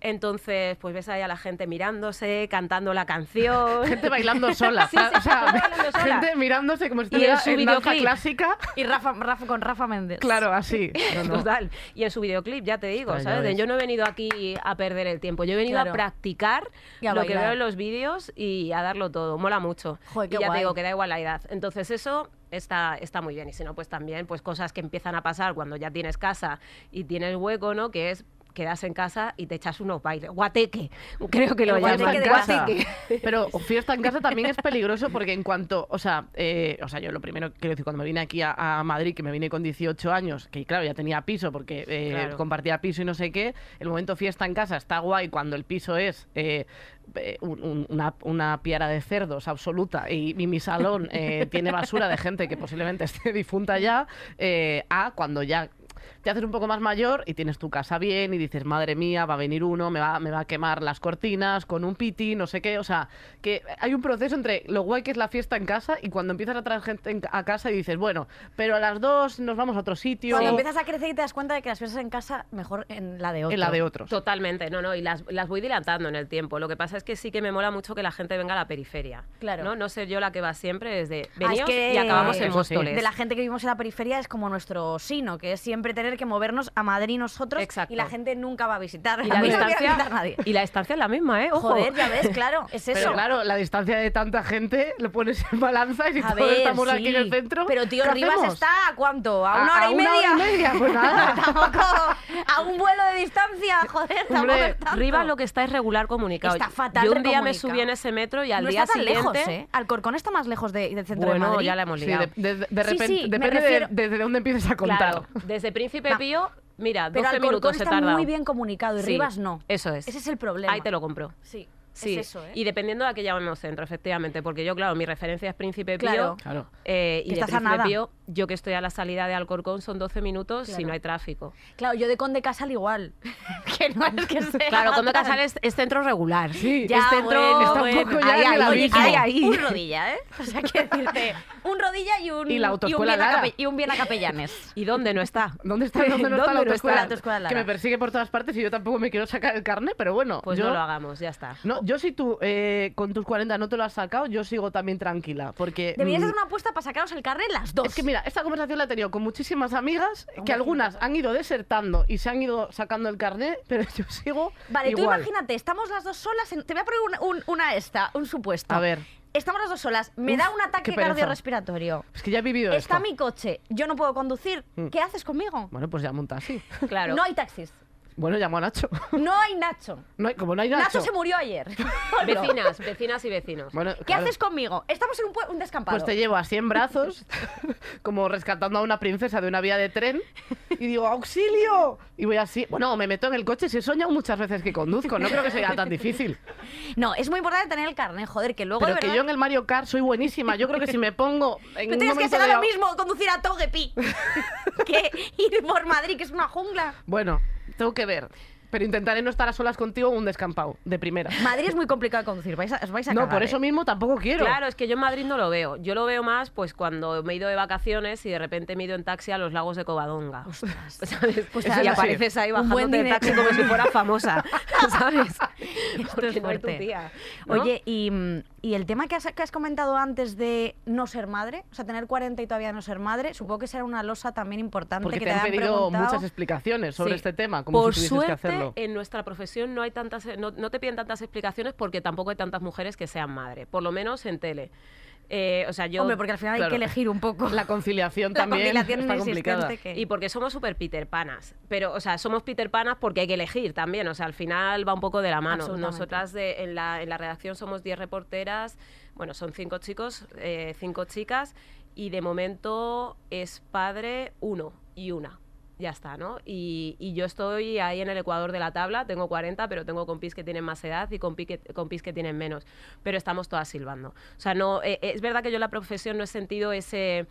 Entonces, pues ves ahí a la gente mirándose, cantando la canción. Gente bailando sola. Sí, sí, o sea, gente bailando sola. gente mirándose como si en estuviera su en danza videoclip. clásica. Y Rafa, Rafa con Rafa Méndez. Claro, así. No, no. Total. Y en su videoclip, ya te digo, ¿sabes? Yo no he venido aquí a perder el tiempo, yo he venido Claro. a practicar a lo que veo en los vídeos y a darlo todo. Mola mucho. Joder, qué y ya guay. te digo que da igual la edad. Entonces eso está, está muy bien. Y si no, pues también pues cosas que empiezan a pasar cuando ya tienes casa y tienes hueco, ¿no? Que es quedas en casa y te echas unos bailes. Guateque, creo que lo llaman. en casa. Guateque. Pero fiesta en casa también es peligroso porque en cuanto, o sea, eh, o sea, yo lo primero quiero decir cuando me vine aquí a, a Madrid, que me vine con 18 años, que claro, ya tenía piso porque eh, Claro. compartía piso y no sé qué, el momento fiesta en casa está guay cuando el piso es eh, un- un- una, una piara de cerdos absoluta y, y mi salón eh, tiene basura de gente que posiblemente esté difunta ya, eh, a cuando ya te haces un poco más mayor y tienes tu casa bien y dices, madre mía, va a venir uno, me va, me va a quemar las cortinas con un piti, no sé qué. O sea, que hay un proceso entre lo guay que es la fiesta en casa y cuando empiezas a traer gente en- a casa y dices, bueno, pero a las dos nos vamos a otro sitio. Cuando empiezas a crecer y te das cuenta de que las fiestas en casa, mejor en la de otro. en la de otros. Totalmente, no, no, y las, las voy dilatando en el tiempo. Lo que pasa es que sí que me mola mucho que la gente venga a la periferia. Claro. No, no ser yo la que va siempre desde Ah, es veníos que- y acabamos en. Móstoles. De la gente que vivimos en la periferia es como nuestro sino, que es siempre tener que movernos a Madrid nosotros Exacto. y la gente nunca va a visitar. y A la no a distancia nadie. y la distancia es la misma, ¿eh? Ojo. Joder, ya ves, claro, es eso. Pero claro, la distancia de tanta gente lo pones en balanza y si a todos ver, estamos sí. aquí en el centro. Pero tío, ¿qué Rivas hacemos? está a cuánto? ¿A una hora y una media? hora y media, pues nada. Tampoco a un vuelo de distancia, joder, tampoco Hombre, es tanto. Rivas lo que está es regular comunicado. Está fatal Yo un día me subí en ese metro y al no día está tan siguiente... lejos, ¿eh? Alcorcón está más lejos de- del centro Bueno, de Madrid. ya la hemos Sí, liado. de, de- de Sí, repente, sí, me depende refiero- de, desde dónde empieces a contar. Claro, desde Príncipe Va. Pío, mira, 12 Pero minutos he está tardado. muy bien comunicado y Sí, Rivas no. Eso es. Ese es el problema. Ahí te lo compro. Sí. Sí, eso, ¿eh? y dependiendo de a qué llamemos centro, efectivamente, porque yo, claro, mi referencia es Príncipe Pío. Claro. Claro. eh, y Que de Príncipe nada. Pío, yo que estoy a la salida de Alcorcón son 12 minutos si Claro. no hay tráfico. Claro, yo de Conde Casal igual. que no es que sea Claro, Conde Casal es, es centro regular. Sí, Ya, es centro bueno, Está un poco ya ahí, ahí, ahí, ahí. Un rodilla, ¿eh? O sea, quiero decirte, un rodilla y un, Y la un autoescuela bien a Lara. y un bien a capellanes. ¿Y dónde no está? ¿Dónde está, dónde no está la ¿Dónde no está autoescuela? la autoescuela Lara? Que me persigue por todas partes y yo tampoco me quiero sacar el carne, pero bueno. Pues yo, no lo hagamos, ya está. No, yo si tú eh, con tus 40 no te lo has sacado, yo sigo también tranquila. Porque. Deberías mm, hacer una apuesta para sacaros el carnet las dos. Es que mira, esta conversación la he tenido con muchísimas amigas que algunas han ido desertando y se han ido sacando el carnet, pero yo sigo Vale, tú igual. imagínate, estamos las dos solas. en- Te voy a poner un- un- una esta, un supuesto. A ver. Estamos las dos solas. Me Uf, da un qué ataque pereza. cardiorrespiratorio. Es que ya he vivido Está esto. mi coche, yo no puedo conducir. Mm. ¿Qué haces conmigo? Bueno, pues llamo un taxi. Claro. No hay taxis. Bueno, llamo a Nacho. No hay Nacho. No hay, como no hay Nacho, Nacho. se murió ayer. Vecinas, vecinas y vecinos. Bueno, ¿Qué claro. haces conmigo? Estamos en un, descampado. Pues te llevo así en brazos, como rescatando a una princesa de una vía de tren, y digo, ¡auxilio! Y voy así. Bueno, me meto en el coche, si he soñado muchas veces que conduzco, no creo que sea tan difícil. No, es muy importante tener el carnet, joder, que luego Pero de que verdad- yo en el Mario Kart soy buenísima. Yo creo que si me pongo en Pero un tienes que momento ser de lo mismo conducir a Togepi que ir por Madrid, que es una jungla. Bueno, tengo que ver. Pero intentaré no estar a solas contigo en un descampado, de primera. Madrid es muy complicado de conducir, vais a, os vais a No, cagar, por ¿eh? eso mismo tampoco quiero. Claro, es que yo en Madrid no lo veo. Yo lo veo más pues cuando me he ido de vacaciones y de repente me he ido en taxi a los lagos de Covadonga. ¿Sabes? Pues y sí. apareces ahí bajándote dinero. taxi como si fuera famosa, ¿sabes? Esto es es tu fuerte. tía, ¿no? Oye, y, mm, y el tema que has, que has comentado antes de no ser madre, o sea, tener 40 y todavía no ser madre, supongo que será una losa también importante Porque que te te, han pedido preguntado. muchas explicaciones sobre Sí. este tema, como Por si tuvieses que suerte, hacerlo. en nuestra profesión no hay tantas, no, no te piden tantas explicaciones porque tampoco hay tantas mujeres que sean madre, por lo menos en tele. Eh, o sea, yo Hombre, porque al final hay que elegir un poco. La conciliación La también conciliación está inexistente complicada. que- Y porque somos súper Peter Panas. Pero, o sea, somos Peter Panas porque hay que elegir también. O sea, al final va un poco de la mano. Nosotras de- en, la, en la redacción somos 10 reporteras. Bueno, son 5 chicos, 5 chicas. Y de momento es padre uno y una. Ya está, ¿no? Y, yo estoy ahí en el ecuador de la tabla, tengo 40, pero tengo compis que tienen más edad y compis que, tienen menos. Pero estamos todas silbando. O sea, no, eh, es verdad que yo en la profesión no he sentido ese,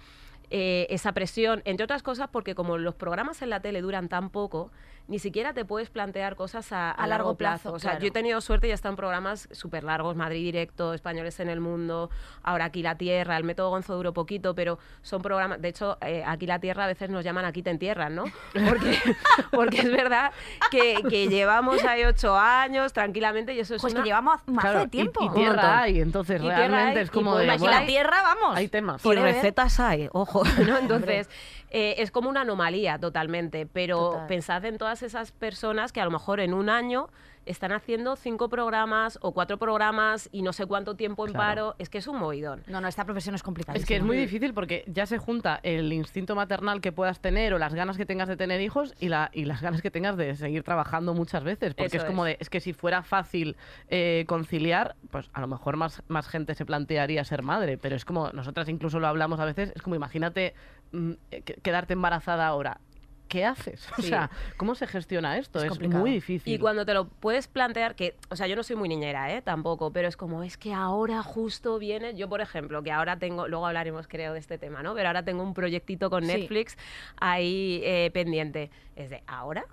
eh, esa presión, entre otras cosas porque como los programas en la tele duran tan poco, ni siquiera te puedes plantear cosas a, a A largo largo plazo. plazo, O sea, claro. yo he tenido suerte y he estado en programas súper largos, Madrid Directo, Españoles en el Mundo, ahora Aquí la Tierra, el método Gonzo duró poquito, pero son programas, de hecho, eh, Aquí la Tierra a veces nos llaman Aquí te entierran, ¿no? Porque, porque es verdad que, que llevamos ahí ocho años tranquilamente y eso es Pues una... que llevamos más Claro, de tiempo. Y, tierra hay, entonces realmente hay, es y como pues de. Imagina bueno, la tierra, vamos. hay temas. Y recetas hay, ojo, ¿no? Entonces, eh, es como una anomalía totalmente, pero Total. pensad en todas esas personas que a lo mejor en un año están haciendo cinco programas o cuatro programas y no sé cuánto tiempo en Claro. paro, es que es un movidón. No, no, esta profesión es complicada. Es que es muy difícil porque ya se junta el instinto maternal que puedas tener o las ganas que tengas de tener hijos y, la, y las ganas que tengas de seguir trabajando muchas veces. Porque Eso es como es. de, es que si fuera fácil eh, conciliar, pues a lo mejor más, más gente se plantearía ser madre. Pero es como, nosotras incluso lo hablamos a veces, es como imagínate mm, eh, que- quedarte embarazada ahora. ¿Qué haces? O Sí. sea, ¿cómo se gestiona esto? Es Es, complicado. muy difícil. Y cuando te lo puedes plantear, que, o sea, yo no soy muy niñera, ¿eh? Tampoco, pero es como, es que ahora justo viene, yo por ejemplo, que ahora tengo, luego hablaremos creo de este tema, ¿no? Pero ahora tengo un proyectito con Sí. Netflix ahí eh, pendiente. Es de, ¿ahora?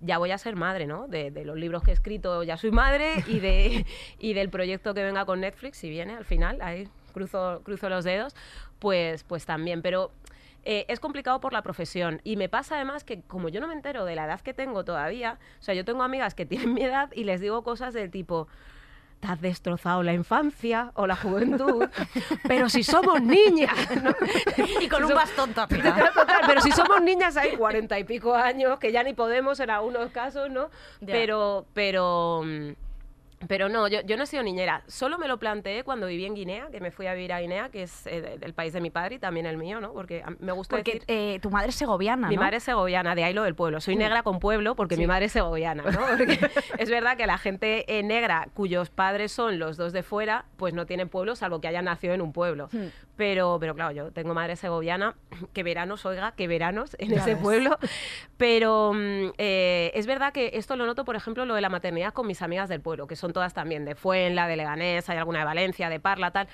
Ya voy a ser madre, ¿no? De, de los libros que he escrito ya soy madre y, de, y del proyecto que venga con Netflix, si viene al final, ahí cruzo, cruzo los dedos, pues, pues también. Pero eh, es complicado por la profesión. Y me pasa además que como yo no me entero de la edad que tengo todavía, o sea, yo tengo amigas que tienen mi edad y les digo cosas del tipo, te has destrozado la infancia o la juventud, pero si somos niñas, ¿no? Y con un bastón. Total, pero si somos niñas hay cuarenta y pico años, que ya ni podemos en algunos casos, ¿no? Ya. Pero, pero, mm, pero no, yo, yo no he sido niñera. Solo me lo planteé cuando viví en Guinea, que me fui a vivir a Guinea, que es eh, el país de mi padre y también el mío, ¿no? Porque a- me gusta Porque decir... eh, tu madre es segoviana, Mi ¿no? madre es segoviana, de ahí lo del pueblo. Soy negra con pueblo porque mi madre es segoviana, ¿no? Porque es verdad que la gente eh, negra cuyos padres son los dos de fuera, pues no tienen pueblo salvo que hayan nacido en un pueblo. Hmm. Pero, pero claro, yo tengo madre segoviana, que veranos, oiga, que veranos en Ya ese ves. pueblo. Pero mm, eh, es verdad que esto lo noto, por ejemplo, lo de la maternidad con mis amigas del pueblo, que son son todas también de Fuenla, de Leganés, hay alguna de Valencia, de Parla, tal,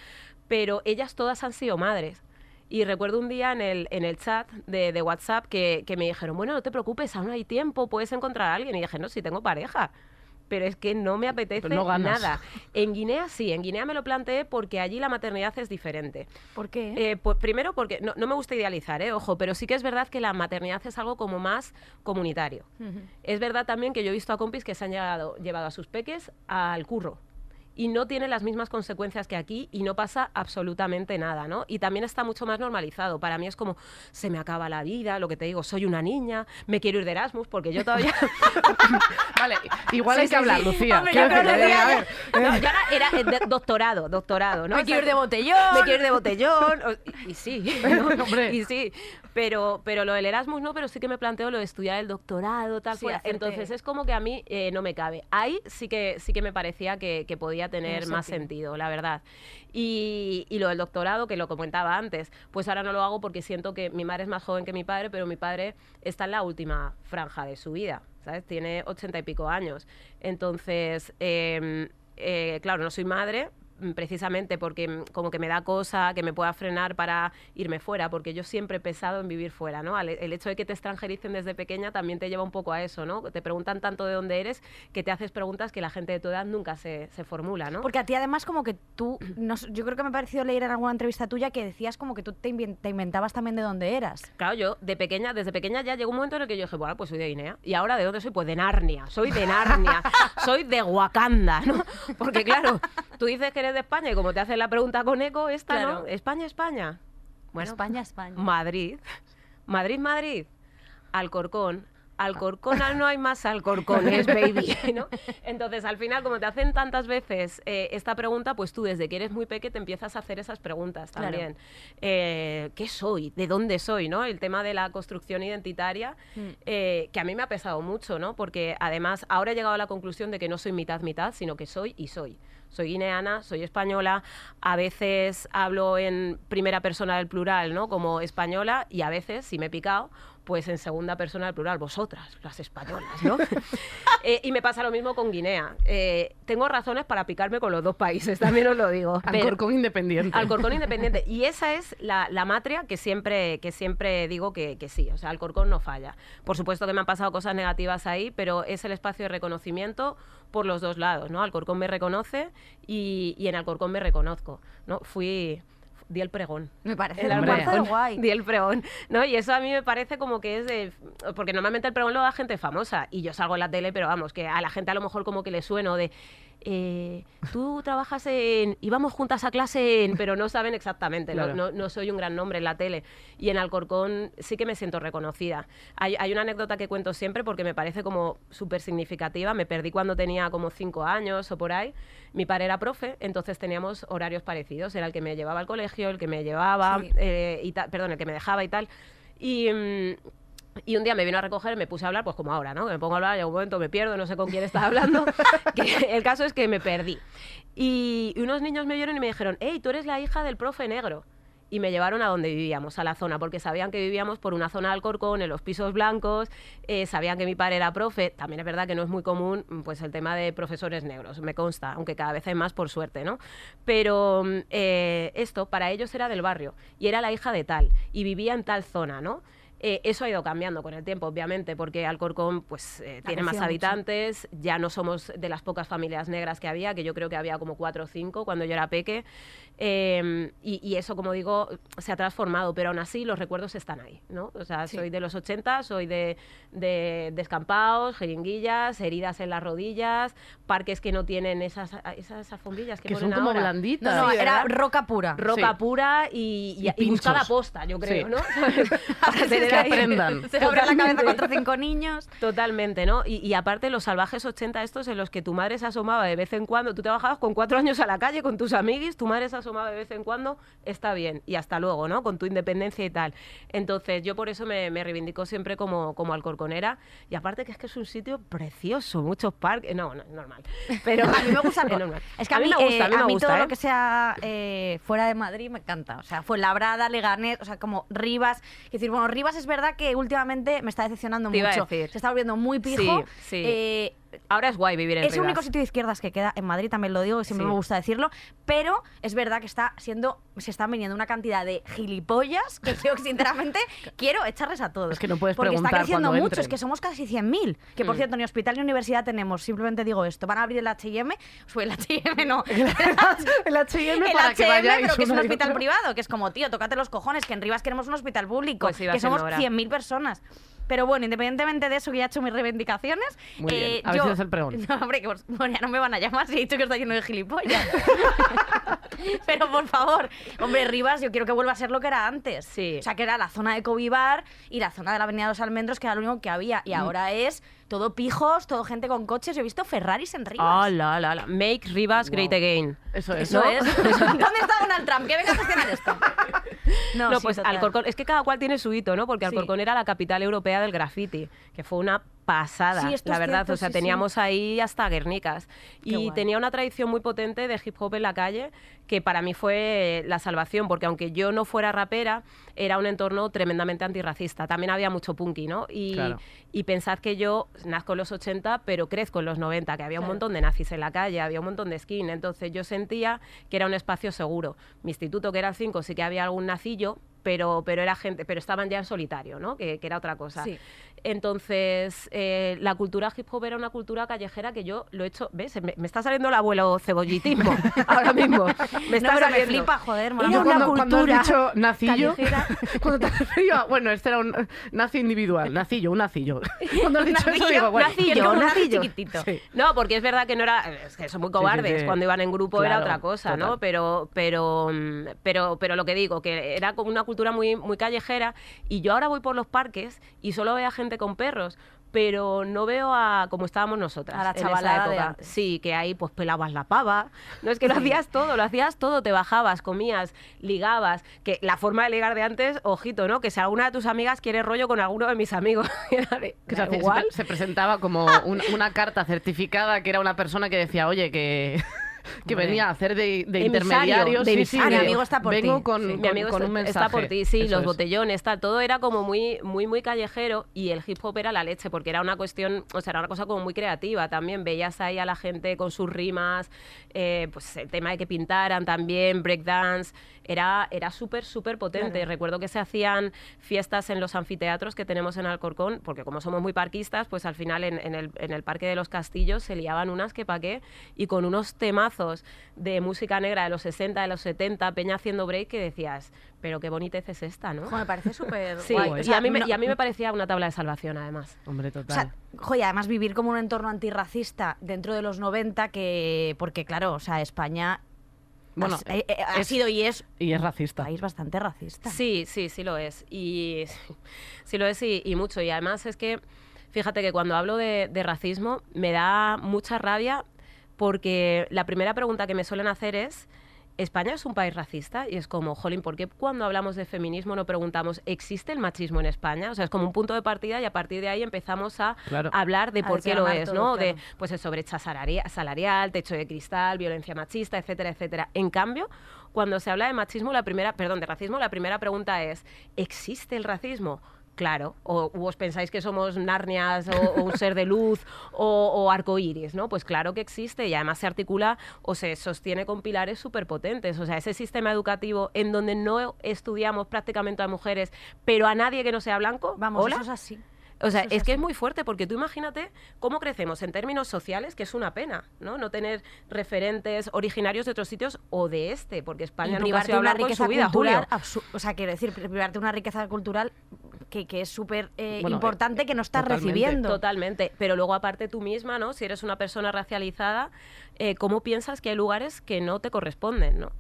pero ellas todas han sido madres. Y recuerdo un día en el, en el chat de, de WhatsApp que, que me dijeron, bueno, no te preocupes, aún hay tiempo, puedes encontrar a alguien. Y dije, no, si tengo pareja pero es que no me apetece no nada. En Guinea sí, en Guinea me lo planteé porque allí la maternidad es diferente. ¿Por qué? Eh, pues primero porque no, no me gusta idealizar, eh, ojo, pero sí que es verdad que la maternidad es algo como más comunitario. Es verdad también que yo he visto a compis que se han llevado, llevado a sus peques al curro y no tiene las mismas consecuencias que aquí y no pasa absolutamente nada, ¿no? Y también está mucho más normalizado. Para mí es como, se me acaba la vida, lo que te digo, soy una niña, me quiero ir de Erasmus porque yo todavía... Vale, igual Sí, hay sí, que hablar, sí. Lucía. Hombre, Quiero yo creo decir, que a ya- ver, No, yo ahora era doctorado, doctorado, ¿no? Me O quiero ir de botellón. me quiero ir de botellón. o- y sí, ¿no? Hombre. y sí. Pero, pero lo del Erasmus no, pero sí que me planteo lo de estudiar el doctorado, tal hacerte- Entonces es como que a mí eh, no me cabe. Ahí sí que, sí que me parecía que, que podía tener Tiene más sentido. sentido, la verdad. Y, y lo del doctorado, que lo comentaba antes, pues ahora no lo hago porque siento que mi madre es más joven que mi padre, pero mi padre está en la última franja de su vida, ¿sabes? Tiene ochenta y pico años. Entonces, em, eh, claro, no soy madre precisamente porque mm, como que me da cosa que me pueda frenar para irme fuera, porque yo siempre he pensado en vivir fuera, ¿no? El hecho de que te extranjericen desde pequeña también te lleva un poco a eso, ¿no? Te preguntan tanto de dónde eres que te haces preguntas que la gente de tu edad nunca se, se formula, ¿no? Porque a ti además como que tú, no yo creo que me ha parecido leer en alguna entrevista tuya que decías como que tú te inventabas también de dónde eras. Claro, yo de pequeña, desde pequeña ya llegó un momento en el que yo dije, bueno, pues soy de Guinea. ¿Y ahora de dónde soy? Pues de Narnia. Soy de Narnia. soy de Wakanda, ¿no? Porque claro, tú dices que eres de España y como te hacen la pregunta con eco, esta, ¿no? España, España. Bueno, España, España. Madrid. Madrid, Madrid. Alcorcón. Alcorcón al no hay más Alcorcones, baby, ¿no? Entonces, al final, como te hacen tantas veces eh, esta pregunta, pues tú desde que eres muy peque te empiezas a hacer esas preguntas Claro. también. Eh, ¿Qué soy? ¿De dónde soy? ¿no? El tema de la construcción identitaria, Mm. eh, que a mí me ha pesado mucho, ¿no? Porque además ahora he llegado a la conclusión de que no soy mitad mitad, sino que soy y soy. Soy guineana, soy española, a veces hablo en primera persona del plural, ¿no? Como española, y a veces, si me he picado, pues en segunda persona del plural, vosotras, las españolas, ¿no? Eh, y me pasa lo mismo con Guinea. Eh, tengo razones para picarme con los dos países, también os lo digo. Alcorcón independiente. Alcorcón independiente. Y esa es la, la matria que siempre, que siempre digo que, que sí. O sea, Alcorcón no falla. Por supuesto que me han pasado cosas negativas ahí, pero es el espacio de reconocimiento por los dos lados, ¿no? Alcorcón me reconoce y, y en Alcorcón me reconozco, ¿no? Fui... Di el pregón. Me parece El Hombre. de guay. Di el pregón, ¿no? Y eso a mí me parece como que es de... Porque normalmente el pregón lo da gente famosa y yo salgo en la tele, pero vamos, que a la gente a lo mejor como que le sueno de... eh, tú trabajas en... íbamos juntas a clase en... pero no saben exactamente, ¿no? Claro. no, no soy un gran nombre en la tele. Y en Alcorcón sí que me siento reconocida. Hay, hay una anécdota que cuento siempre porque me parece como súper significativa. Me perdí cuando tenía como cinco años o por ahí. Mi padre era profe, entonces teníamos horarios parecidos. Era el que me llevaba al colegio, el que me llevaba, Sí. eh, y perdón, el que me dejaba y tal. Y... mm, y un día me vino a recoger, me puse a hablar, pues como ahora, ¿no? Que me pongo a hablar y a un momento me pierdo, no sé con quién estaba hablando. que el caso es que me perdí. Y, unos niños me vieron y me dijeron, hey, tú eres la hija del profe negro. Y me llevaron a donde vivíamos, a la zona, porque sabían que vivíamos por una zona de Alcorcón, en los pisos blancos, eh, sabían que mi padre era profe. También es verdad que no es muy común pues, el tema de profesores negros, me consta, aunque cada vez hay más por suerte, ¿no? Pero eh, esto para ellos era del barrio y era la hija de tal y vivía en tal zona, ¿no? Eh, eso ha ido cambiando con el tiempo, obviamente, porque Alcorcón pues, eh, tiene más mucho. habitantes, ya no somos de las pocas familias negras que había, que yo creo que había como cuatro o cinco cuando yo era peque, eh, y, y eso, como digo, se ha transformado, pero aún así los recuerdos están ahí, ¿no? O sea, Sí. soy de los 80, soy de, de descampados, jeringuillas, heridas en las rodillas, parques que no tienen esas, esas alfombrillas que, que son ponen como ahora. blanditas. No, no, Sí, era ¿verdad? roca pura. Roca Sí. pura y, y, Y y buscada posta, yo creo, Sí. ¿no? Para tener que aprendan. Se abre la cabeza contra cinco niños. Totalmente, ¿no? Y, y aparte los salvajes 80 estos en los que tu madre se asomaba de vez en cuando, tú te bajabas con cuatro años a la calle con tus amiguis, tu madre se asomaba de vez en cuando, está bien, y hasta luego, ¿no? Con tu independencia y tal. Entonces yo por eso me, me reivindico siempre como, como alcorconera, y aparte que es que es un sitio precioso, muchos parques, no, no, es normal. Pero A mí me gusta. es normal. Es que a, mí, me gusta, eh, a mí me gusta, todo ¿eh? lo que sea eh, fuera de Madrid me encanta. O sea, fue Labrada, Leganés, o sea, como Rivas. Es decir, bueno, Rivas es verdad que últimamente me está decepcionando Te iba a mucho. decir. Se está volviendo muy pijo. Sí, sí. Eh, Ahora es guay vivir en es el Rivas. único sitio de izquierdas que queda en Madrid, también lo digo, que siempre Sí. me gusta decirlo, pero es verdad que está siendo, se están viniendo una cantidad de gilipollas que yo sinceramente quiero echarles a todos. Es que no puedes Porque está preguntar creciendo cuando mucho, es entren. que somos casi 100.000. Que por Mm. cierto, ni hospital ni universidad tenemos, simplemente digo esto, van a abrir el H&M, el H&M no, el H&M el para que H&M, vayáis pero que es un hospital privado, que es como, tío, tócate los cojones, que en Rivas queremos un hospital público, Pues que somos hora. 100.000 personas. Pero bueno, independientemente de eso, que ya he hecho mis reivindicaciones, Muy bien. eh, A ver yo- si das el pregón. No, hombre, que por- bueno, ya no me van a llamar si he dicho que está lleno de gilipollas. Pero por favor, hombre, Rivas, yo quiero que vuelva a ser lo que era antes. Sí. O sea, que era la zona de Covivar y la zona de la Avenida de los Almendros, que era lo único que había. Mm. Y ahora es todo pijos, todo gente con coches. Yo he visto Ferraris en Rivas. Ah, la, la, la. Make Rivas Wow. great again. Eso es. Eso ¿no? es. ¿Dónde está Donald Trump? Que venga a gestionar esto. No, sí, pues total. Alcorcón, es que cada cual tiene su hito, ¿no? Porque Sí. Alcorcón era la capital europea del graffiti, que fue una pasada, Sí, la verdad. cierto, o sea, sí, sí. teníamos ahí hasta Guernicas. Qué Y guay. tenía una tradición muy potente de hip hop en la calle, que para mí fue la salvación, porque aunque yo no fuera rapera, era un entorno tremendamente antirracista. También había mucho punky, ¿no? Y, Claro. y pensad que yo nazco en los 80, pero crezco en los 90, que había un montón de nazis en la calle, había un montón de skin. Entonces yo sentía que era un espacio seguro. Mi instituto, que era el 5, sí que había algún nacillo, pero, pero era gente, pero estaban ya en solitario, ¿no? Que, que era otra cosa. Sí. Entonces, eh, la cultura hip hop era una cultura callejera que yo lo he hecho, ¿ves? Me, me está saliendo el abuelo cebollitismo ahora mismo. Me No, está me saliendo. flipa, joder, Era una cuando, cuando cultura has dicho nacillo, callejera. cuando te a- bueno, este era un nazi individual, nacillo, un nacillo. Cuando has dicho eso Nacillo, digo, bueno, nacillo, era nacillo. chiquitito. Sí. No, porque es verdad que no era. Es que son muy Sí, sí, cobardes. sí. Cuando iban en grupo era Claro, otra cosa, total. ¿no? Pero, pero, pero, pero lo que digo, que era como una cultura muy, muy callejera. Y yo ahora voy por los parques y solo veo a gente con perros. Pero no veo a como estábamos nosotras A la en esa de época. antes. Sí, que ahí pues pelabas la pava. No es que lo hacías todo, lo hacías todo, te bajabas, comías, ligabas. Que la forma de ligar de antes, ojito, ¿no? Que si alguna de tus amigas quiere rollo con alguno de mis amigos, de, que se, "Da hacía- se igual. se presentaba como una carta certificada que era una persona que decía, oye, que, que Hombre. venía a hacer de, de intermediario. de sí, de- Ah, mi amigo está por vengo ti. con, Sí. con- Mi amigo con está, un mensaje. está por ti, sí, Eso los es. botellones, tal, todo era como muy, muy, muy callejero y el hip hop era la leche, porque era una cuestión, o sea, era una cosa como muy creativa también. Veías ahí a la gente con sus rimas, eh, pues el tema de que pintaran también, breakdance, era, era súper, súper potente. Claro. Recuerdo que se hacían fiestas en los anfiteatros que tenemos en Alcorcón, porque como somos muy parquistas, pues al final en, en el, en el Parque de los Castillos se liaban unas que pa' qué, y con unos temazos de música negra de los 60, de los 70, Peña haciendo break, que decías, pero qué bonitez es esta, ¿no? Jo, me parece súper Sí, guay. O y, a mí me, no- y a mí me parecía una tabla de salvación, además. Hombre, O total. sea, joya, además vivir como un entorno antirracista dentro de los 90, que. Porque, claro, o sea, España. Bueno, ha, eh, eh, ha es- sido y es y es un racista. país bastante racista. Sí, sí, sí lo es. Y sí lo es y, y mucho. Y además es que, fíjate que cuando hablo de, de racismo me da mucha rabia porque la primera pregunta que me suelen hacer es, ¿España es un país racista? Y es como, jolín, ¿por qué cuando hablamos de feminismo no preguntamos, ¿existe el machismo en España? O sea, es como un punto de partida y a partir de ahí empezamos a Claro. hablar de A por qué lo es, todo, ¿no? De, pues eso, brecha salaria- salarial, techo de cristal, violencia machista, etcétera, etcétera. En cambio, cuando se habla de machismo, la primera, perdón, de racismo, la primera pregunta es, ¿existe el racismo? Claro, o u os pensáis que somos Narnias o, o un ser de luz o, o arcoíris, ¿no? Pues claro que existe y además se articula o se sostiene con pilares súper potentes. O sea, ese sistema educativo en donde no estudiamos prácticamente a mujeres, pero a nadie que no sea blanco, Vamos, ¿hola? eso es así. O sea, es, es que es muy fuerte porque tú imagínate cómo crecemos en términos sociales, que es una pena, ¿no? No tener referentes originarios de otros sitios o de este, porque España Y nunca ha su vida, cultural, Julio. o sea, quiero decir, privarte de una riqueza cultural que, que es súper eh, Bueno, importante eh, que no estás totalmente. recibiendo. Totalmente, pero luego aparte tú misma, ¿no? Si eres una persona racializada, eh, ¿cómo piensas que hay lugares que no te corresponden, ¿no?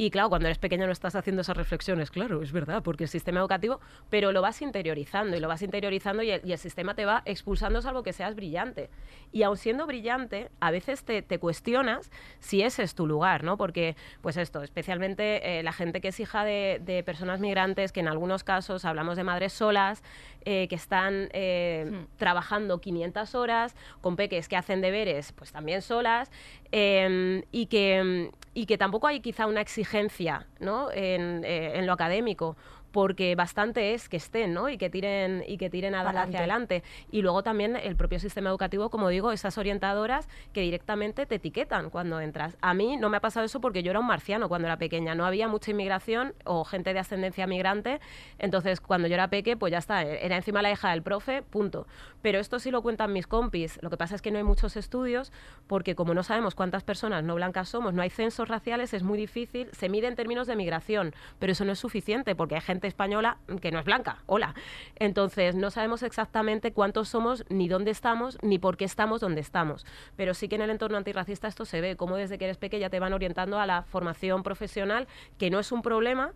Y claro, cuando eres pequeño no estás haciendo esas reflexiones, claro, es verdad, porque el sistema educativo, pero lo vas interiorizando y lo vas interiorizando y el, sistema te va expulsando salvo que seas brillante. Y aun siendo brillante, a veces te, te cuestionas si ese es tu lugar, ¿no? Porque, pues esto, especialmente eh, la gente que es hija de, de personas migrantes, que en algunos casos hablamos de madres solas, eh, que están eh, Hmm. trabajando 500 horas, con peques que hacen deberes, pues también solas, eh, y, que, y que tampoco hay quizá una exigencia ¿no? en, eh, en lo académico, porque bastante es que estén, ¿no? Y que tiren, y que tiren hacia adelante. Y luego también el propio sistema educativo, como digo, esas orientadoras que directamente te etiquetan cuando entras. A mí no me ha pasado eso porque yo era un marciano cuando era pequeña. No había mucha inmigración o gente de ascendencia migrante. Entonces, cuando yo era peque, pues ya está. Era encima la hija del profe, punto. Pero esto sí lo cuentan mis compis. Lo que pasa es que no hay muchos estudios porque como no sabemos cuántas personas no blancas somos, no hay censos raciales, es muy difícil. Se mide en términos de migración, pero eso no es suficiente porque hay gente española que no es blanca. Hola. Entonces, no sabemos exactamente cuántos somos, ni dónde estamos, ni por qué estamos donde estamos. Pero sí que en el entorno antirracista esto se ve, como desde que eres pequeña te van orientando a la formación profesional, que no es un problema,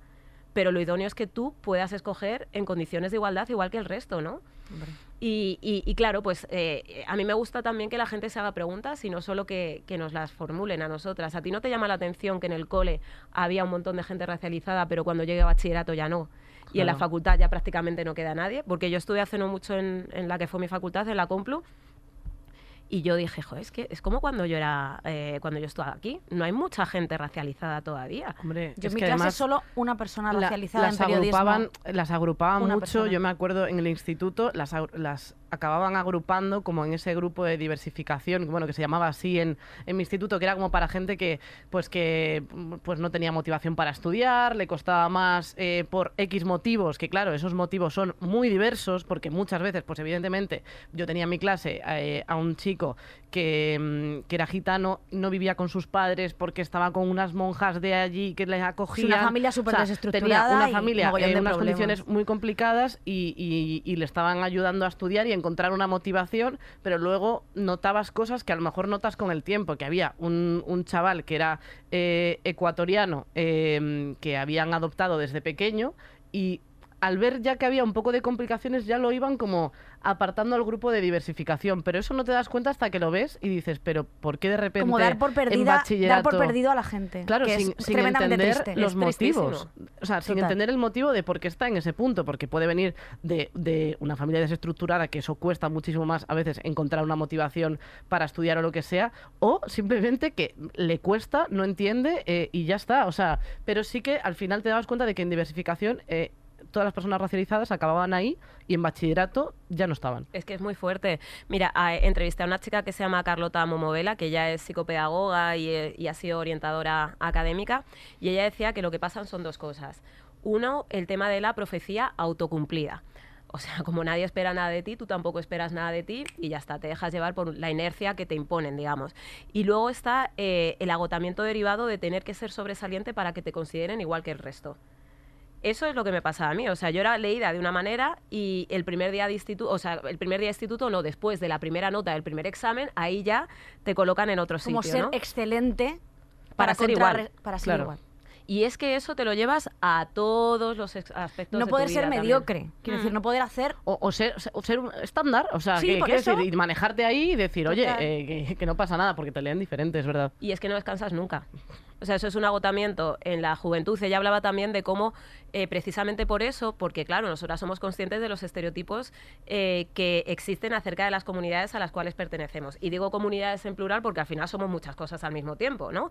pero lo idóneo es que tú puedas escoger en condiciones de igualdad igual que el resto, ¿no? Y, y- y claro, pues eh, a mí me gusta también que la gente se haga preguntas y no solo que, que nos las formulen a nosotras. ¿A ti no te llama la atención que en el cole había un montón de gente racializada, pero cuando llegue a bachillerato ya no? Y en la facultad ya prácticamente no queda nadie, porque yo estuve hace no mucho en, en la que fue mi facultad, en la Complu, y yo dije, joder, es que es como cuando yo era, eh, cuando yo estaba aquí. No hay mucha gente racializada todavía. Hombre, Yo en mi que clase además solo una persona la- racializada las en periodismo. agrupaban, las agrupaban mucho. persona. Yo me acuerdo en el instituto las, agru- las acababan agrupando como en ese grupo de diversificación, bueno, que se llamaba así en, en mi instituto, que era como para gente que pues que pues no tenía motivación para estudiar, le costaba más eh, por X motivos, que claro, esos motivos son muy diversos, porque muchas veces, pues evidentemente, yo tenía en mi clase eh, a un chico que, mm, que era gitano, no vivía con sus padres porque estaba con unas monjas de allí que le acogían. familia súper tenía desestructurada una y familia eh, de unas problemas. condiciones muy complicadas y, y- y le estaban ayudando a estudiar y encontrar una motivación, pero luego notabas cosas que a lo mejor notas con el tiempo, que había un, un chaval que era eh, ecuatoriano eh, que habían adoptado desde pequeño y al ver ya que había un poco de complicaciones ya lo iban como apartando al grupo de diversificación, pero eso no te das cuenta hasta que lo ves y dices, pero ¿por qué de repente Como dar por en perdida, dar por perdido a la gente. Claro, que sin, es sin tremendamente entender triste. los Es motivos. O sea, sin entender el motivo de por qué está en ese punto, porque puede venir de, de una familia desestructurada, que eso cuesta muchísimo más a veces encontrar una motivación para estudiar o lo que sea, o simplemente que le cuesta, no entiende eh, y ya está. O sea, pero sí que al final te dabas cuenta de que en diversificación eh, todas las personas racializadas acababan ahí y en bachillerato ya no estaban. Es que es muy fuerte. Mira, a- entrevisté a una chica que se llama Carlota Momovela, que ella es psicopedagoga y, eh, y ha sido orientadora académica, y ella decía que lo que pasan son dos cosas. Uno, el tema de la profecía autocumplida. O sea, como nadie espera nada de ti, tú tampoco esperas nada de ti y ya está, te dejas llevar por la inercia que te imponen, digamos. Y luego está eh, el agotamiento derivado de tener que ser sobresaliente para que te consideren igual que el resto. Eso es lo que me pasaba a mí. O sea, yo era leída de una manera y el primer día de instituto, o sea, el primer día de instituto no, después de la primera nota del primer examen, ahí ya te colocan en otro Como sitio, ser ¿no? excelente Para ser igual. Para ser Claro. igual. Y es que eso te lo llevas a todos los aspectos No de tu poder vida ser también. mediocre. Quiero Mm. decir, no poder hacer O, o ser, o ser un estándar, o sea, Sí, que, por quiero eso. decir, y manejarte ahí y decir, oye, eh, que, que no pasa nada porque te leen diferente, es verdad. Y es que no descansas nunca. O sea, eso es un agotamiento en la juventud. Ella hablaba también de cómo, eh, precisamente por eso, porque claro, nosotras somos conscientes de los estereotipos eh, que existen acerca de las comunidades a las cuales pertenecemos. Y digo comunidades en plural porque al final somos muchas cosas al mismo tiempo, ¿no?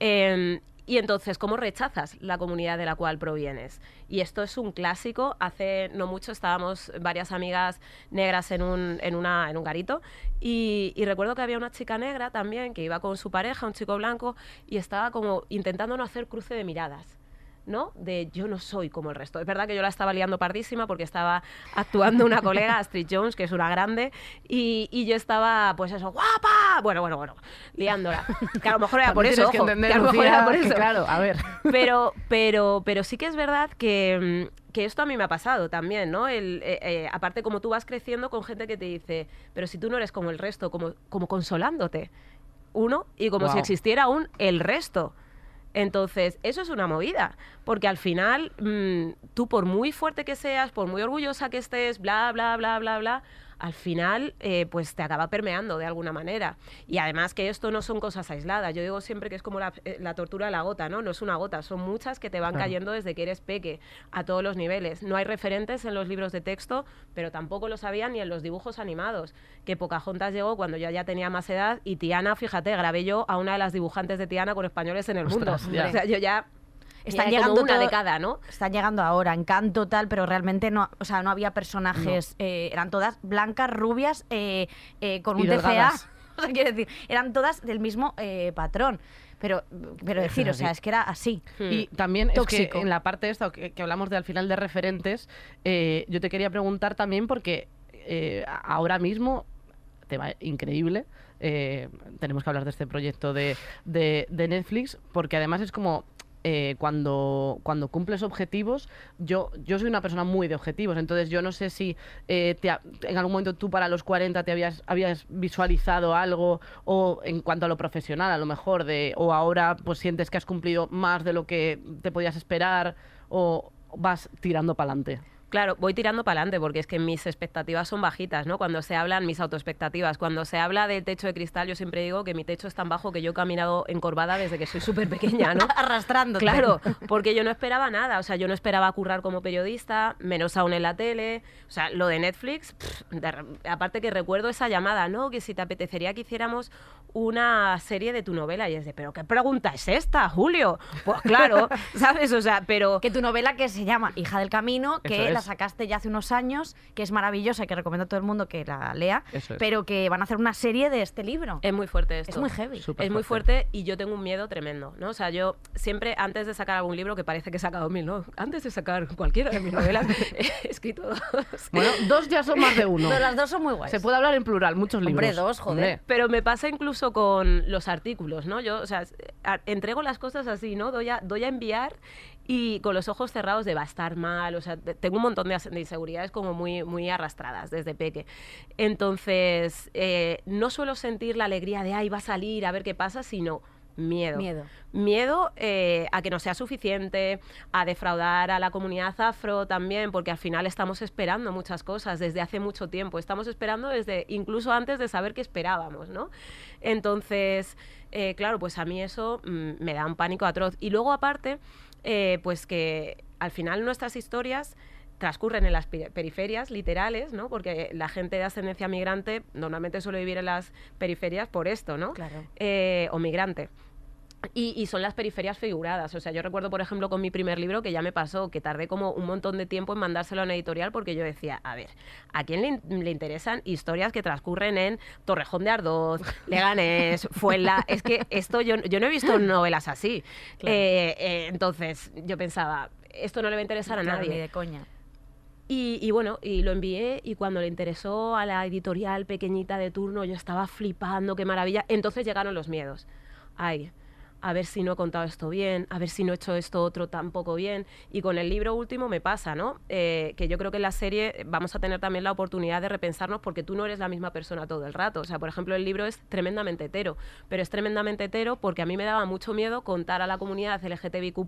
Eh, y entonces, ¿cómo rechazas la comunidad de la cual provienes? Y esto es un clásico. Hace no mucho estábamos varias amigas negras en un, en una, en un garito y, y recuerdo que había una chica negra también que iba con su pareja, un chico blanco, y estaba como intentando no hacer cruce de miradas. ¿No? De yo no soy como el resto. Es verdad que yo la estaba liando pardísima porque estaba actuando una colega, Astrid Jones, que es una grande, y, y yo estaba, pues eso, ¡guapa! Bueno, bueno, bueno, liándola. Que a lo mejor era por eso, que entender, que a lo mejor Lucía, era por eso. claro, a ver. Pero, pero, pero sí que es verdad que, mm, que esto a mí me ha pasado también, ¿no? El, eh, eh, aparte, como tú vas creciendo con gente que te dice, pero si tú no eres como el resto, como, como consolándote. Uno, y como si Guau. existiera un el resto. Entonces, eso es una movida, porque al final, mm, tú por muy fuerte que seas, por muy orgullosa que estés, bla, bla, bla, bla, bla, al final, eh, pues te acaba permeando de alguna manera. Y además que esto no son cosas aisladas. Yo digo siempre que es como la, eh, la tortura de la gota, ¿no? No es una gota, son muchas que te van Claro. cayendo desde que eres peque, a todos los niveles. No hay referentes en los libros de texto, pero tampoco los había ni en los dibujos animados. Que Pocahontas llegó cuando yo ya tenía más edad y Tiana, fíjate, grabé yo a una de las dibujantes de Tiana con españoles en el mundo. Ya. O sea, yo ya Están llegando una todo- de cada, ¿no? Están llegando ahora, encanto tal, pero realmente no, o sea, no había personajes, eh, eran todas blancas, rubias, eh, eh, con Y un TCA. delgadas. O sea, quiero decir, eran todas del mismo eh, patrón. Pero, pero Es decir, es o sea, es que era así. Y también es Tóxico. que en la parte esta que, que hablamos de al final de referentes, eh, yo te quería preguntar también porque eh, ahora mismo te va increíble. eh, tenemos que hablar de este proyecto de, de- de Netflix porque además es como eh, cuando, cuando cumples objetivos, yo, yo soy una persona muy de objetivos, entonces yo no sé si eh, te ha- en algún momento tú para los 40 te habías, habías visualizado algo o en cuanto a lo profesional a lo mejor, de, o ahora pues sientes que has cumplido más de lo que te podías esperar o vas tirando para adelante. Claro, voy tirando para adelante porque es que mis expectativas son bajitas, ¿no? Cuando se hablan mis autoexpectativas, cuando se habla del techo de cristal, yo siempre digo que mi techo es tan bajo que yo he caminado encorvada desde que soy súper pequeña, ¿no? Arrastrándote. Claro, porque yo no esperaba nada, o sea, yo no esperaba currar como periodista, menos aún en la tele, o sea, lo de Netflix, pff, de re- aparte que recuerdo esa llamada, ¿no? Que si te apetecería que hiciéramos una serie de tu novela y es de, pero ¿qué pregunta es esta, Julio? Pues claro, ¿sabes? O sea, pero... Que tu novela que se llama Hija del Camino, que Eso la sacaste ya hace unos años, que es maravillosa y que recomiendo a todo el mundo que la lea, Eso es. pero que van a hacer una serie de este libro. Es muy fuerte esto. Es muy heavy. Súper es muy fuerte. fuerte y yo tengo un miedo tremendo, ¿no? O sea, yo siempre, antes de sacar algún libro, que parece que he sacado mil, ¿no? Antes de sacar cualquiera de mis novelas, he escrito dos. Bueno, dos ya son más de uno. Pero las dos son muy guays. Se puede hablar en plural, muchos libros. Hombre, dos, joder. Hombre. Pero me pasa incluso con los artículos, ¿no? Yo, o sea, entrego las cosas así, ¿no? Doy a, doy a enviar y con los ojos cerrados de va a estar mal, o sea, te- tengo un montón de, de inseguridades como muy, muy arrastradas desde peque. Entonces, eh, no suelo sentir la alegría de, ay, va a salir, a ver qué pasa, sino miedo. Miedo. Miedo eh, a que no sea suficiente, a defraudar a la comunidad afro también, porque al final estamos esperando muchas cosas desde hace mucho tiempo. Estamos esperando desde incluso antes de saber qué esperábamos, ¿no? Entonces, eh, claro, pues a mí eso mm, me da un pánico atroz. Y luego, aparte, eh, pues que al final nuestras historias transcurren en las pe- periferias literales, ¿no? Porque la gente de ascendencia migrante normalmente suele vivir en las periferias por esto, ¿no? Claro. Eh, o migrante. Y, y son las periferias figuradas. O sea, yo recuerdo, por ejemplo, con mi primer libro que ya me pasó, que tardé como un montón de tiempo en mandárselo a una editorial porque yo decía, a ver, ¿a quién le, in- le interesan historias que transcurren en Torrejón de Ardoz, Leganés, Fuenla? Es que esto yo, yo no he visto novelas así. Eh, eh, entonces, yo pensaba, esto no le va a interesar a nadie. ni de coña. Y, y bueno, y lo envié y cuando le interesó a la editorial pequeñita de turno, yo estaba flipando, qué maravilla. Entonces llegaron los miedos. Ay, a ver si no he contado esto bien, a ver si no he hecho esto otro tampoco bien. Y con el libro último me pasa, ¿no? Eh, que yo creo que en la serie vamos a tener también la oportunidad de repensarnos porque tú no eres la misma persona todo el rato. O sea, por ejemplo, el libro es tremendamente hetero, pero es tremendamente hetero porque a mí me daba mucho miedo contar a la comunidad LGTBIQ+,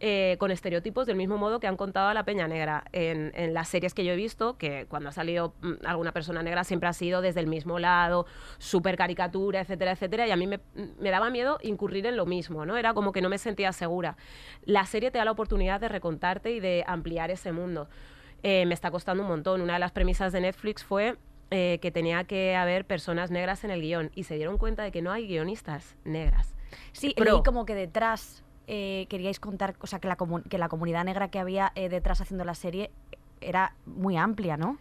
eh, con estereotipos del mismo modo que han contado a la Peña Negra en, las series que yo he visto, que cuando ha salido mm, alguna persona negra siempre ha sido desde el mismo lado, súper caricatura, etcétera, etcétera, y a mí me, me daba miedo incurrir en lo mismo, ¿no? Era como que no me sentía segura. La serie te da la oportunidad de recontarte y de ampliar ese mundo. Eh, me está costando un montón. Una de las premisas de Netflix fue eh, que tenía que haber personas negras en el guion y se dieron cuenta de que no hay guionistas negras. Sí, Pro. leí como que detrás eh, queríais contar, o sea, que la, comu- que la comunidad negra que había detrás haciendo la serie era muy amplia, ¿no?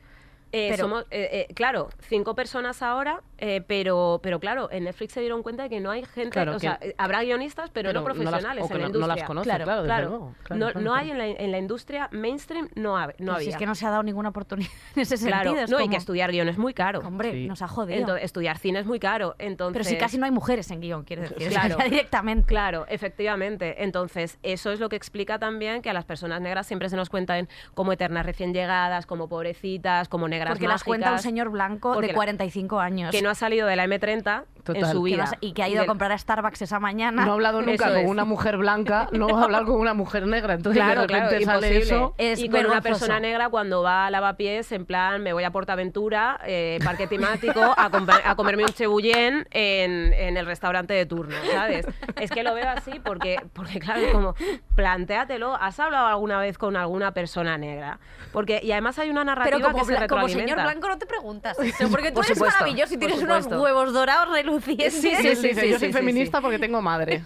Eh, Pero- somos, eh, eh, claro, cinco personas ahora, eh, pero, pero claro, en Netflix se dieron cuenta de que no hay gente, Claro, o que- sea, eh, habrá guionistas, pero, no las- profesionales o que en la no, no industria. las conoce, Claro, claro, desde Claro, luego. Claro, no, no hay en la, en la industria mainstream, no, hab- no Pero había. Si es que no se ha dado ninguna oportunidad en ese claro, sentido. es no, y como- que estudiar guion es muy caro. Hombre, Sí. nos ha jodido. Estudiar cine es muy caro, entonces... Pero si casi no hay mujeres en guion, quiero decir. Claro. directamente. Claro, efectivamente. Entonces, eso es lo que explica también que a las personas negras siempre se nos cuentan como eternas recién llegadas, como pobrecitas, como negras Porque las cuenta un mágicas, señor blanco de la- 45 años. que no ha salido de la M30 en Total. su Que que vida. sa- y que ha ido a comprar a Starbucks esa mañana. No ha hablado nunca Eso con es. una mujer blanca, no va a hablar con una mujer negra. Entonces Claro, de repente claro, sale imposible. eso. Es y con una persona negra cuando va a lavapiés, en plan, me voy a Portaventura, eh, parque temático, a, compra- a comerme un chebullén en, en el restaurante de turno, ¿sabes? Es que lo veo así porque, porque claro, es como, plantéatelo, ¿has hablado alguna vez con alguna persona negra? Porque, y además hay una narrativa Pero como, que se como señor blanco no te preguntas eso, porque tú Por eres supuesto, maravilloso y tienes unos huevos dorados Sí, sí, sí, yo soy sí, feminista porque tengo madre.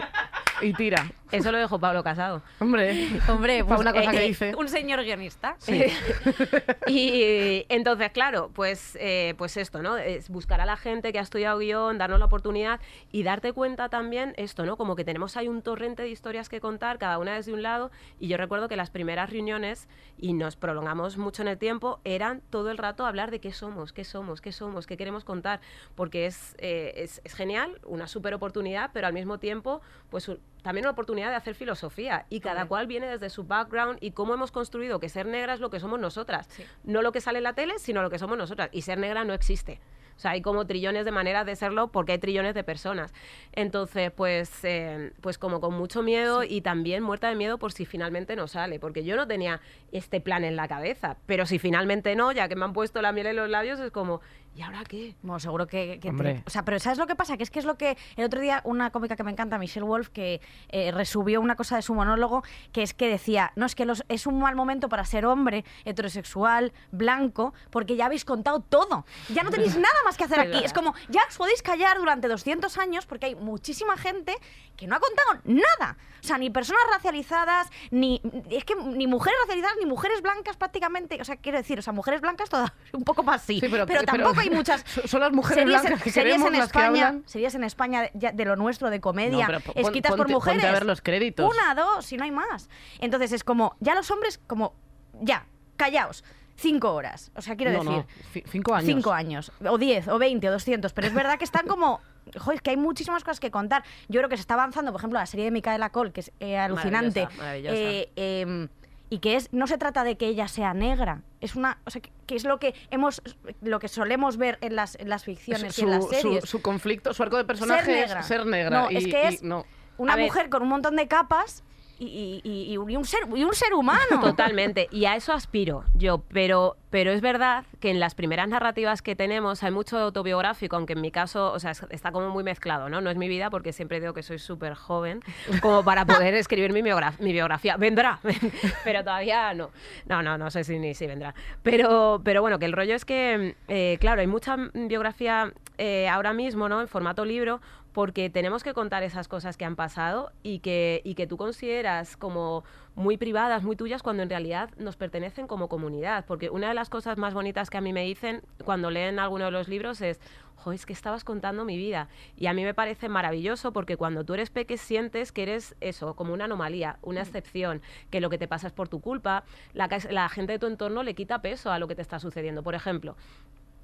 y tira. Eso lo dejó Pablo Casado. Hombre, Hombre, pues, una cosa eh, que eh, dice. Un señor guionista. y eh, entonces, claro, pues, eh, pues esto, ¿no? Es buscar a la gente que ha estudiado guion, darnos la oportunidad y darte cuenta también esto, ¿no? Como que tenemos ahí un torrente de historias que contar, cada una desde un lado. Y yo recuerdo que las primeras reuniones, y nos prolongamos mucho en el tiempo, eran todo el rato hablar de qué somos, qué somos, qué somos, qué queremos contar. Porque es, eh, es, es genial, una súper oportunidad, pero al mismo tiempo, pues también una oportunidad de hacer filosofía. Y cada cual viene desde su background y cómo hemos construido que ser negra es lo que somos nosotras. Sí. No lo que sale en la tele, sino lo que somos nosotras. Y ser negra no existe. O sea, hay como trillones de maneras de serlo porque hay trillones de personas. Entonces, pues, eh, pues como con mucho miedo y también muerta de miedo por si finalmente no sale. Porque yo no tenía este plan en la cabeza. Pero si finalmente no, ya que me han puesto la miel en los labios, es como, ¿y ahora qué? Bueno, seguro que... que Hombre. te- o sea, pero ¿sabes lo que pasa? Que es que es lo que... El otro día una cómica que me encanta, Michelle Wolf, que eh, resubió una cosa de su monólogo, que es que decía, no, es que los, es un mal momento para ser hombre, heterosexual, blanco, porque ya habéis contado todo. Ya no tenéis nada más que hacer aquí. Es como, ya os podéis callar durante 200 años, porque hay muchísima gente que no ha contado nada. O sea, ni personas racializadas, ni... Es que ni mujeres racializadas, ni mujeres blancas prácticamente. O sea, quiero decir, o sea, mujeres blancas todas un poco más sí. Sí, pero- pero, pero- tampoco hay muchas so- son las mujeres series, blancas que series queremos en las que España, hablan. series en España de lo nuestro de comedia, No, pon- escritas por mujeres. ponte a ver los créditos. Una, dos, y no hay más. Entonces es como, ya los hombres, como, ya, callaos, cinco horas. O sea, quiero no, decir, no, ci- cinco años. cinco años, o diez, o veinte, o doscientos, pero es verdad que están como... Joder, es que hay muchísimas cosas que contar. Yo creo que se está avanzando, por ejemplo, la serie de Micaela Cole, que es eh, alucinante. Maravillosa, maravillosa. Eh, em, y que es no se trata de que ella sea negra es una o sea que, que es lo que hemos lo que solemos ver en las, en las ficciones y Su, en las series su conflicto, su arco de personaje ser negra es ser negra. no y, es que y es no. una ver. mujer con un montón de capas y, y- un ser humano Totalmente, y a eso aspiro yo, pero, pero es verdad que en las primeras narrativas que tenemos hay mucho autobiográfico, aunque en mi caso, o sea, es- está como muy mezclado, ¿no? No es mi vida porque siempre digo que soy súper joven como para poder escribir mi biografía. Vendrá, pero todavía no. No, no, no sé si ni si vendrá. Pero, pero bueno, que el rollo es que, eh, claro, hay mucha biografía eh, ahora mismo, ¿no? En formato libro, porque tenemos que contar esas cosas que han pasado y que, y que tú consideras como muy privadas, muy tuyas, cuando en realidad nos pertenecen como comunidad. Porque una de las cosas más bonitas que a mí me dicen cuando leen alguno de los libros es, jo, es que estabas contando mi vida. Y a mí me parece maravilloso porque cuando tú eres peque sientes que eres eso, como una anomalía, una excepción, que lo que te pasa es por tu culpa, la, la gente de tu entorno le quita peso a lo que te está sucediendo. Por ejemplo,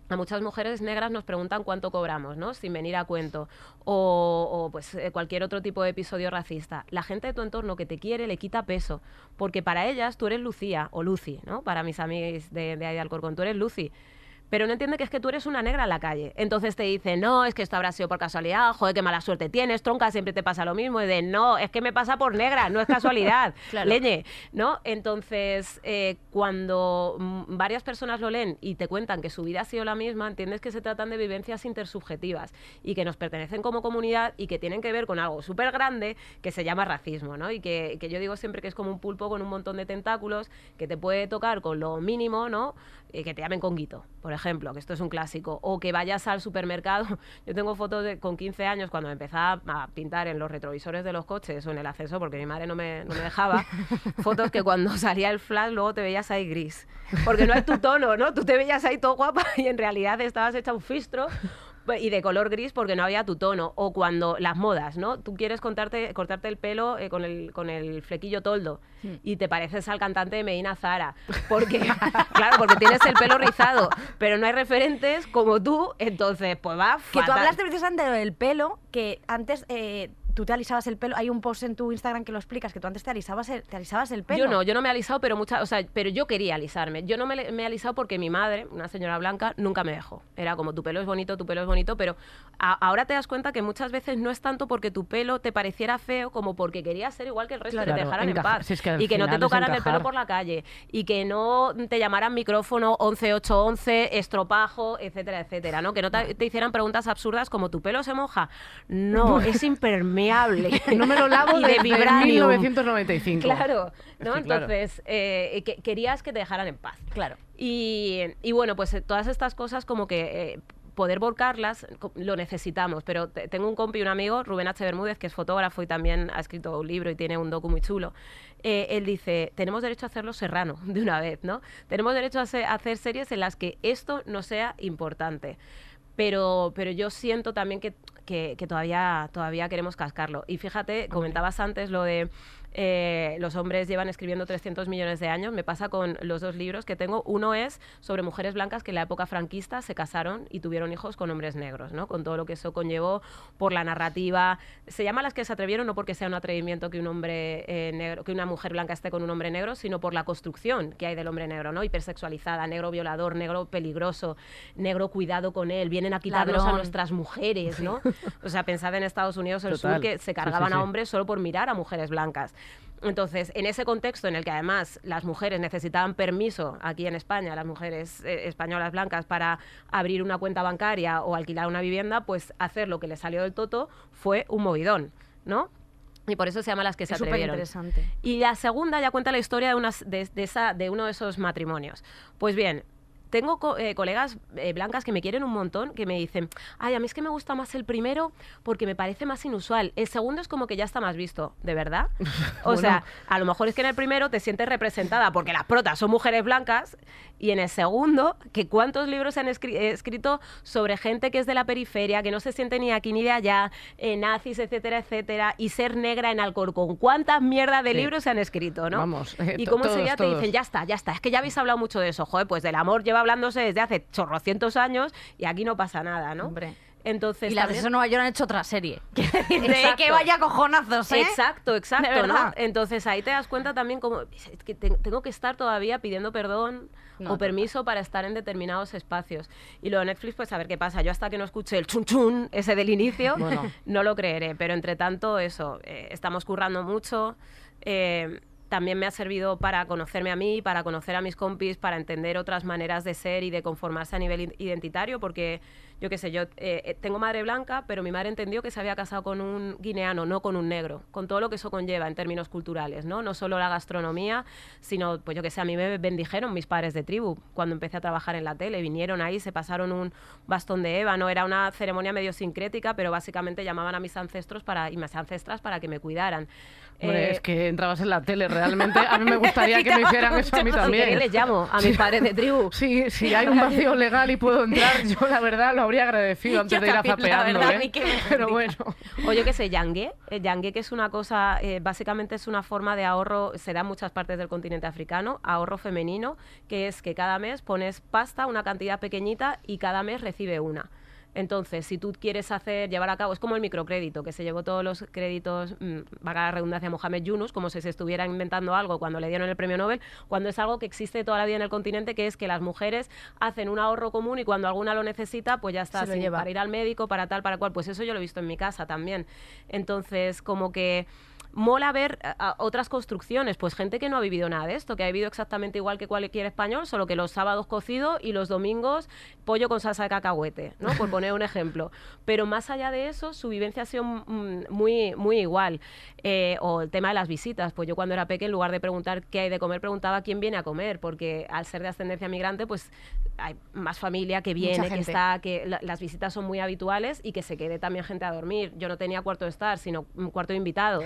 a muchas mujeres negras nos preguntan cuánto cobramos, ¿no? Sin venir a cuento. O, o, pues eh, cualquier otro tipo de episodio racista. La gente de tu entorno que te quiere le quita peso. Porque para ellas tú eres Lucía o Lucy, ¿no? Para mis amigos de, de Alcorcón, tú eres Lucy. Pero no entiende que es que tú eres una negra en la calle. Entonces te dicen, no, es que esto habrá sido por casualidad, joder, qué mala suerte tienes, tronca, siempre te pasa lo mismo. Y de, no, es que me pasa por negra, no es casualidad. Claro. Leñe, ¿no? Entonces, eh, cuando mm, varias personas lo leen y te cuentan que su vida ha sido la misma, entiendes que se tratan de vivencias intersubjetivas y que nos pertenecen como comunidad y que tienen que ver con algo súper grande que se llama racismo, ¿no? Y que, que yo digo siempre que es como un pulpo con un montón de tentáculos que te puede tocar con lo mínimo, ¿no? Eh, que te llamen conguito, por ejemplo, que esto es un clásico. O que vayas al supermercado. Yo tengo fotos de, con 15 años cuando me empezaba a pintar en los retrovisores de los coches o en el acceso porque mi madre no me, no me dejaba. fotos que cuando salía el flash luego te veías ahí gris. Porque no es tu tono, ¿no? Tú te veías ahí todo guapa y en realidad estabas hecha un fistro y de color gris porque no había tu tono. O cuando las modas, ¿no? Tú quieres contarte, cortarte el pelo eh, con, el, con el flequillo toldo y te pareces al cantante de Medina Zara. Porque, claro, porque tienes el pelo rizado, pero no hay referentes como tú, entonces, pues va que tú fatal. hablaste precisamente del pelo que antes eh, tú te alisabas el pelo hay un post en tu Instagram que lo explicas que tú antes te alisabas el, te alisabas el pelo Yo no, yo no me he alisado, pero mucha, o sea, pero yo quería alisarme. Yo no me, me he alisado porque mi madre, una señora blanca, nunca me dejó. Era como tu pelo es bonito, tu pelo es bonito, pero a- ahora te das cuenta que muchas veces no es tanto porque tu pelo te pareciera feo como porque querías ser igual que el resto y que te dejaran en paz Si es que al y que no te tocaran el pelo por la calle y que no te llamaran micrófono 11811, estropajo, etcétera, etcétera, ¿no? Que no te, te hicieran preguntas absurdas como tu pelo se moja. No, es impermeable. No me lo lavo y de vibranium. 1995. Claro, ¿no? claro. Entonces, eh, que- querías que te dejaran en paz. claro Y, y bueno, pues eh, todas estas cosas como que... eh, poder volcarlas lo necesitamos. Pero te- tengo un compi, un amigo, Rubén H. Bermúdez, que es fotógrafo y también ha escrito un libro y tiene un docu muy chulo. Eh, él dice, tenemos derecho a hacerlo serrano de una vez, ¿no? Tenemos derecho a hacer, a hacer series en las que esto no sea importante. Pero, pero yo siento también que, que, que todavía, todavía queremos cascarlo. Y fíjate, comentabas antes lo de eh, los hombres llevan escribiendo 300 millones de años. Me pasa con los dos libros que tengo. Uno es sobre mujeres blancas que en la época franquista se casaron y tuvieron hijos con hombres negros, ¿no? Con todo lo que eso conllevó por la narrativa. Se llama las que se atrevieron no porque sea un atrevimiento que un hombre eh, negro, que una mujer blanca esté con un hombre negro, sino por la construcción que hay del hombre negro, ¿no? Hipersexualizada, negro violador, negro peligroso, negro cuidado con él, vienen a quitarnos a Ladrón. nuestras mujeres, ¿no? O sea, pensad en Estados Unidos el Total. sur que se Sí, sí, cargaban sí. a hombres solo por mirar a mujeres blancas. Entonces, en ese contexto en el que además las mujeres necesitaban permiso aquí en España, las mujeres eh, españolas blancas, para abrir una cuenta bancaria o alquilar una vivienda, pues hacer lo que les salió del toto fue un movidón, ¿no? Y por eso se llama las que se Es atrevieron. interesante. Y la segunda ya cuenta la historia de, unas, de, de esa, de uno de esos matrimonios. Pues bien, tengo co- eh, colegas eh, blancas que me quieren un montón, que me dicen, ay, a mí es que me gusta más el primero porque me parece más inusual. El segundo es como que ya está más visto, ¿de verdad? O Bueno. sea, a lo mejor es que en el primero te sientes representada porque las protas son mujeres blancas y en el segundo, que cuántos libros se han escri- eh, escrito sobre gente que es de la periferia, que no se siente ni aquí ni de allá, eh, nazis, etcétera, etcétera, y ser negra en Alcorcón. ¿Cuántas mierdas de Sí. libros se han escrito, no? Vamos, y cómo enseguida te dicen, ya está, ya está, es que ya habéis hablado mucho de eso, joder, pues del amor lleva hablándose desde hace chorrocientos años y aquí no pasa nada, ¿no? Hombre. Entonces, Y las también- de Nueva York han hecho otra serie. De que vaya cojonazos, ¿eh? Exacto, exacto, ¿no? Entonces ahí te das cuenta también como que tengo que estar todavía pidiendo perdón No, o permiso para estar en determinados espacios. Y lo de Netflix, pues a ver qué pasa. Yo hasta que no escuche el chun chun ese del inicio, Bueno. no lo creeré. Pero entre tanto, eso, eh, estamos currando mucho. eh, también me ha servido para conocerme a mí, para conocer a mis compis, para entender otras maneras de ser y de conformarse a nivel identitario, porque yo qué sé, yo eh, eh, tengo madre blanca, pero mi madre entendió que se había casado con un guineano, no con un negro, con todo lo que eso conlleva en términos culturales, ¿no? No solo la gastronomía, sino, pues yo qué sé, a mí me bendijeron mis padres de tribu cuando empecé a trabajar en la tele, vinieron ahí, se pasaron un bastón de ébano, era una ceremonia medio sincrética, pero básicamente llamaban a mis ancestros para, y mis ancestras para que me cuidaran. Hombre, Eh, es que entrabas en la tele, realmente. A mí me gustaría que me hicieran eso a mí si también. queréis les llamo a mis padres de tribu. Sí, si hay un vacío legal y puedo entrar, yo la verdad lo habría agradecido antes Yo de ir a también, zapeando, verdad, ¿eh? Pero bueno. O yo qué sé, yangue. Eh, yangue que es una cosa, eh, básicamente es una forma de ahorro, se da en muchas partes del continente africano, ahorro femenino, que es que cada mes pones pasta, una cantidad pequeñita, y cada mes recibe una. Entonces, si tú quieres hacer, llevar a cabo, es como el microcrédito, que se llevó todos los créditos, mm, valga la redundancia, a Mohamed Yunus, como si se estuviera inventando algo cuando le dieron el premio Nobel, cuando es algo que existe toda la vida en el continente, que es que las mujeres hacen un ahorro común y cuando alguna lo necesita, pues ya está, sin- lleva. para ir al médico, para tal, para cual. Pues eso yo lo he visto en mi casa también. Entonces, como que mola ver a- a otras construcciones, pues gente que no ha vivido nada de esto, que ha vivido exactamente igual que cualquier español, solo que los sábados cocido y los domingos pollo con salsa de cacahuete, ¿no? Por poner un ejemplo. Pero más allá de eso, su vivencia ha sido mm, muy, muy igual. Eh, o el tema de las visitas, pues yo cuando era pequeña, en lugar de preguntar qué hay de comer, preguntaba quién viene a comer, porque al ser de ascendencia migrante, pues hay más familia que viene, que está que la- las visitas son muy habituales y que se quede también gente a dormir. Yo no tenía cuarto de estar, sino un cuarto de invitados,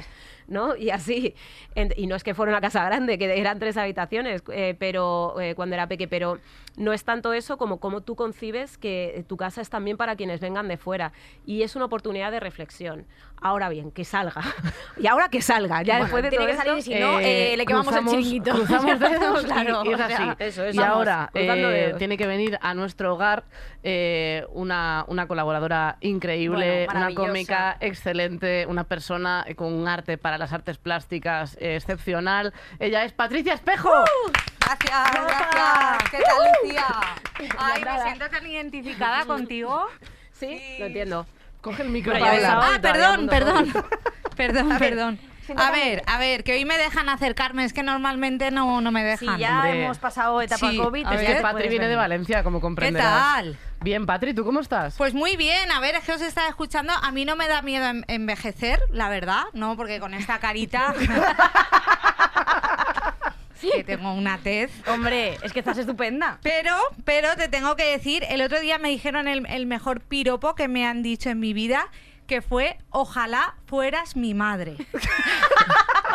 ¿no? Y así. En- y no es que fuera una casa grande, que eran tres habitaciones, eh, pero eh, cuando era peque, pero no es tanto eso como cómo tú concibes que tu casa es también para quienes vengan de fuera. Y es una oportunidad de reflexión. Ahora bien, que salga. y ahora que salga. Ya Bueno, después de tiene todo que salir, si no, eh, le quemamos el cruzamos- chiringuito. Cruzamos dedos y- Claro, y, es o así. sea, eso es, y vamos, ahora eh, tiene que venir a nuestro hogar eh, una, una colaboradora increíble, Bueno, una cómica excelente, una persona con un arte para las artes plásticas eh, excepcional. Ella es Patricia Espejo. Gracias, gracias. ¿Qué tal, Lucía? Ay, me siento tan identificada contigo. Sí, lo entiendo. Coge el micro, Paula. Ah, perdón, perdón. Perdón, perdón. A ver, a ver, que hoy me dejan acercarme, es que normalmente no, no me dejan. ya Hombre. hemos pasado etapa Sí, COVID, a Es ver, que Patri viene de. Valencia, como ¿Qué comprenderás. tal? Bien, Patri, ¿tú cómo estás? Pues muy bien, a ver, es que os estaba escuchando. A mí no me da miedo en- envejecer, la verdad, no, porque con esta carita. que tengo una tez. Hombre, es que estás estupenda. Pero, pero te tengo que decir, el otro día me dijeron el, el mejor piropo que me han dicho en mi vida, que fue, ojalá fueras mi madre.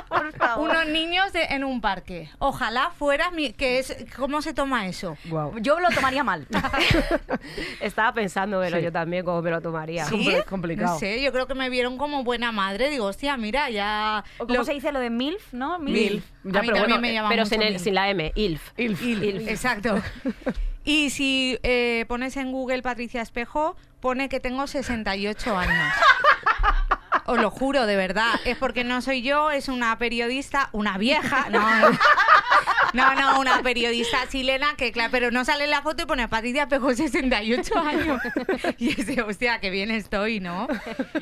Por favor. Unos niños de- en un parque. Ojalá fueras mi... Que es, ¿Cómo se toma eso? Guau. Yo lo tomaría mal. Estaba pensando, pero Sí. yo también cómo me lo tomaría. Sí. compli- complicado. No sé, yo creo que me vieron como buena madre. Digo, hostia, mira, ya... ¿O ¿Cómo lo- se dice lo de MILF, no? Mil. Ya, A mí pero también bueno, me llama Pero mucho sin, el- Mil. sin la M, ILF. Ilf. Il- Exacto. Y si eh, pones en Google Patricia Espejo, pone que tengo 68 años. Os lo juro, de verdad. Es porque no soy yo, es una periodista, una vieja. No, no, no, una periodista chilena que, claro, pero no sale en la foto y pone Patricia Espejo 68 años. Y ese, hostia, qué bien estoy, ¿no?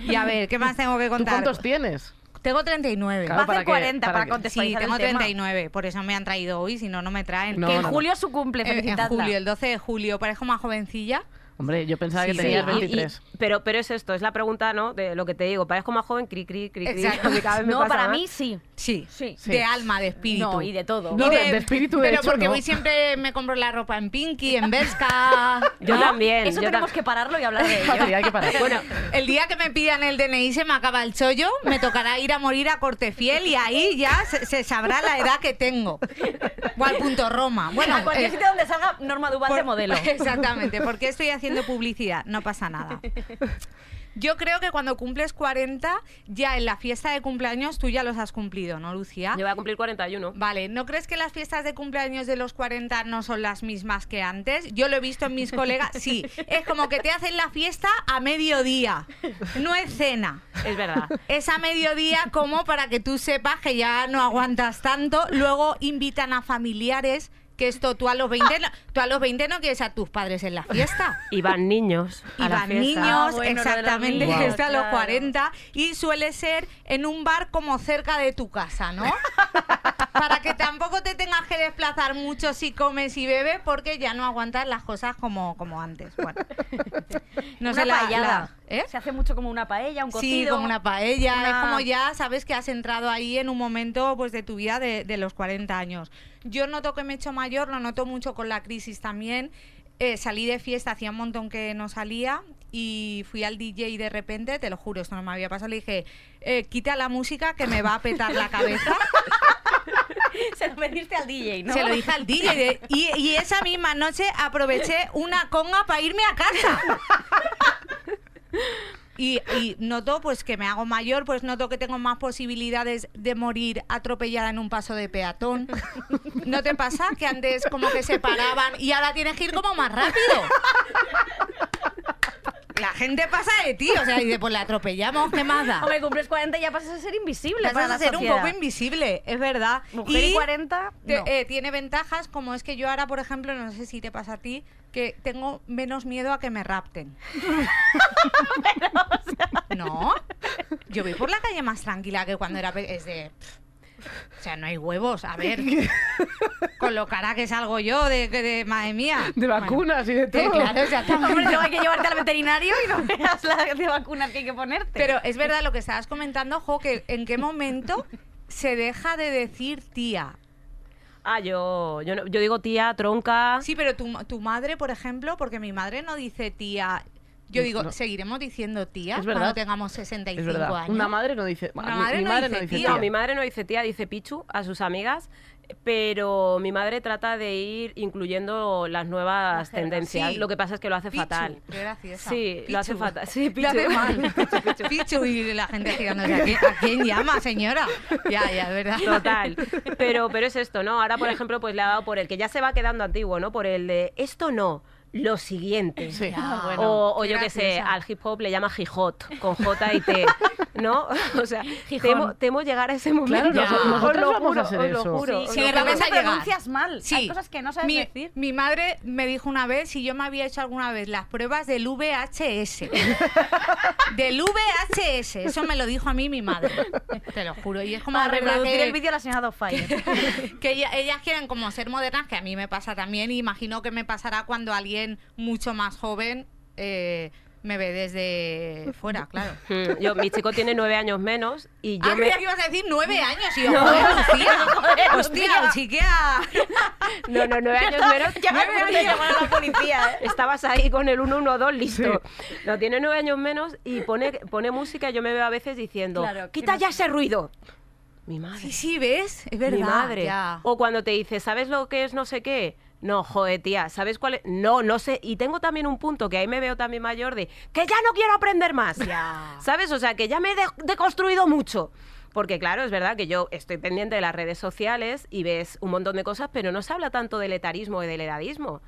Y a ver, ¿qué más tengo que ¿Tú contar? cuántos tienes? Tengo 39. Claro, Va a ¿para hacer qué? 40 ¿Para para, contextualizar Sí, tengo el tema. 39, por eso me han traído hoy, si no, no me traen. No, que en no, julio es su cumple, En- en julio, el 12 de julio, parezco más jovencilla. Hombre, yo pensaba que tenías sí. Y- y- 23. pero, pero es esto, es la pregunta, ¿no? De lo que te digo, parezco más joven, cri, cri, cri, cri. Exacto. cada vez me No, pasa para más. mí sí. Sí, Sí. De alma, de espíritu. No, y de todo. No, de- de espíritu, de Pero hecho, porque no. voy siempre, me compro la ropa en Pinky, en Berska. Yo también. Eso yo tenemos tam- que pararlo y hablar de ello. Hay que parar. Bueno, el día que me pidan el DNI se me acaba el chollo, me tocará ir a morir a Cortefiel y ahí ya se, se sabrá la edad que tengo. O al punto Roma. Bueno, a cualquier eh, sitio donde salga Norma Duval de por- modelo. Exactamente, porque estoy haciendo publicidad, no pasa nada. Yo creo que cuando cumples 40, ya en la fiesta de cumpleaños tú ya los has cumplido, ¿no, Lucía? Yo voy a cumplir 41. Vale, ¿no crees que las fiestas de cumpleaños de los 40 no son las mismas que antes? Yo lo he visto en mis colegas. Sí, es como que te hacen la fiesta a mediodía. No es cena. Es verdad. Es a mediodía como para que tú sepas que ya no aguantas tanto. Luego invitan a familiares, que esto tú a los 20 no, tú a los 20 no quieres a tus padres en la fiesta. Y van niños. A Y van niños, Ah, bueno, exactamente, niños, que está a los claro. 40 y suele ser en un bar como cerca de tu casa, ¿no? Para que tampoco te tengas que desplazar mucho si comes y bebes porque ya no aguantas las cosas como, como antes. Bueno. No una sé, la- paellada. la- ¿eh? Se hace mucho como una paella, un cocido. Sí, como una paella. una- Es como ya sabes que has entrado ahí en un momento pues de tu vida de, de los 40 años. Yo noto que me he hecho mayor, lo noto mucho con la crisis también. Eh, salí de fiesta, hacía un montón que no salía y fui al DJ y de repente, te lo juro, esto no me había pasado, le dije, eh, quita la música que me va a petar la cabeza. Se lo pediste al DJ, ¿no? Se lo dije al DJ de- y, y esa misma noche aproveché una conga para irme a casa. Y, y noto pues que me hago mayor, pues noto que tengo más posibilidades de morir atropellada en un paso de peatón. ¿No te pasa que antes como que se paraban y ahora tienes que ir como más rápido? La gente pasa de ti, o sea, dice, pues la atropellamos, ¿qué más da? Hombre, cumples 40 y ya pasas a ser invisible Pasas para a la ser un poco invisible, es verdad. Mujer y 40, te- no. eh, tiene ventajas, como es que yo ahora, por ejemplo, no sé si te pasa a ti, que tengo menos miedo a que me rapten. no, yo voy por la calle más tranquila que cuando era es de pff, o sea, no hay huevos, a ver. Con lo cara que salgo yo de, de, de- madre mía. De Bueno, vacunas y de eh, todo. claro, exactamente. Hombre, luego hay que llevarte al veterinario y no veas la de vacunas que hay que ponerte. Pero es verdad lo que estabas comentando, Jo, que en qué momento se deja de decir tía. Ah, yo, yo, yo digo tía, tronca. Sí, pero tu, tu madre, por ejemplo, porque mi madre no dice tía. Yo digo, No. seguiremos diciendo tía Es verdad. cuando tengamos 65 Es años. Una madre no dice. Una mi- madre mi no madre dice no dice tía. No, mi madre no dice tía, dice pichu a sus amigas, pero mi madre trata de ir incluyendo las nuevas tendencias. Sí. Lo que pasa es que lo hace Pichu, fatal. Graciosa. Sí, lo hace fatal. Sí, Lo hace pichu. mal. Pichu, y la gente girándose aquí. ¿A quién llama, señora? Ya, ya, es verdad. Total. Pero, pero es esto, ¿no? Ahora, por ejemplo, pues le ha dado por el que ya se va quedando antiguo, ¿no? Por el de esto no, lo siguiente. Sí. Ya, bueno. o o qué yo que sé, al hip hop le llama jijot, con J y T, ¿no? O sea, temo, temo llegar a ese momento. Claro, nosotros- Os nosotros lo vamos juro, a hacer os lo eso. juro, Sí, os sí, lo de repente pronuncias mal. Sí. Hay cosas que no sabes mi, decir. mi madre me dijo una vez si yo me había hecho alguna vez las pruebas del VHS. del VHS. Eso me lo dijo a mí mi madre. Te lo juro. Y es como Para reproducir que- el vídeo de la señora Dogfire. que ella- ellas quieren como ser modernas, que a mí me pasa también, y imagino que me pasará cuando alguien mucho más joven eh, me ve desde fuera, claro. Mm, Yo, mi chico tiene nueve años menos y yo ah, me... creía que ibas a decir nueve años y yo, joder, Lucía, hostia, chiquea. No, no, nueve años menos. Ya me voy a llamar a la policía, ¿eh? Estabas ahí con el 112 listo. No, tiene nueve años menos y pone, pone música y yo me veo a veces diciendo, Claro, quita no ya sé". ese ruido. Mi madre. Sí, sí, ¿ves? Es verdad. Mi madre. ya. O cuando te dice, ¿sabes lo que es no sé qué? No, joder, tía, ¿sabes cuál es? No, no sé. Y tengo también un punto que ahí me veo también mayor de que ya no quiero aprender más. ¿Sabes? O sea, que ya me he de- deconstruido mucho. Porque claro, es verdad que yo estoy pendiente de las redes sociales y ves un montón de cosas, pero no se habla tanto del etarismo y del edadismo.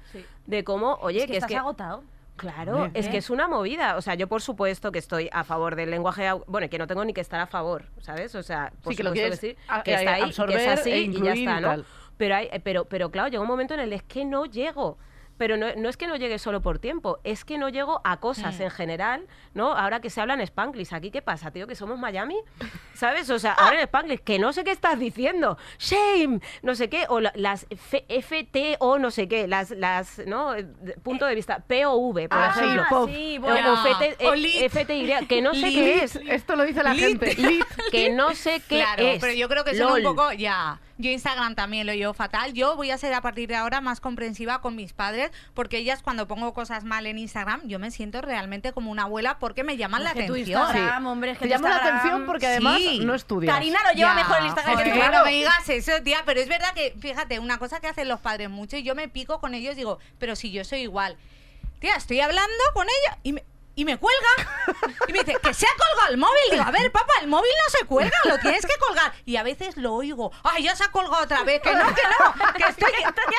De cómo, oye, Es que que es estás que... agotado. Claro, es que es una movida. O sea, yo por supuesto que estoy a favor del lenguaje, bueno, que no tengo ni que estar a favor, ¿sabes? O sea, por Sí, que lo supuesto quieres sí, a- que está ahí, que es así e y ya está, ¿no? tal. Pero, hay, eh, pero, pero claro, llega un momento en el es que no llego. Pero no, no es que no llegue solo por tiempo, es que no llego a cosas en general, ¿no? Ahora que se habla en Spanglish, ¿aquí qué pasa, tío? ¿Que somos Miami? ¿Sabes? O sea, ahora en Spanglish, que no sé qué estás diciendo. Shame, no sé qué, o la- las F- FT o no sé qué, las, las, ¿no? Punto de vista, POV, por Ah, sí, ejemplo. sí, O- bueno. o FT, O eh, lit. FTY, que no sé qué es. Esto lo dice la Lit. gente. Lit. Que no sé qué claro, es. pero yo creo que son LOL. un poco ya. Yo Instagram también lo llevo fatal. Yo voy a ser a partir de ahora más comprensiva con mis padres porque ellas cuando pongo cosas mal en Instagram yo me siento realmente como una abuela porque me llaman la atención. Instagram, hombre, es que Te tu llama la atención porque además Sí. no estudias. Karina lo lleva Ya, mejor el Instagram joder, que tú. No me digas eso, tía, pero es verdad que, fíjate, una cosa que hacen los padres mucho y yo me pico con ellos digo, pero si yo soy igual. Tía, estoy hablando con ella y me, y me cuelga. Y me dice, que se ha colgado el móvil. Digo, a ver, papá, el móvil no se cuelga, lo tienes que colgar. Y a veces lo oigo, ay, ya se ha colgado otra vez. Que no, que no, que estoy,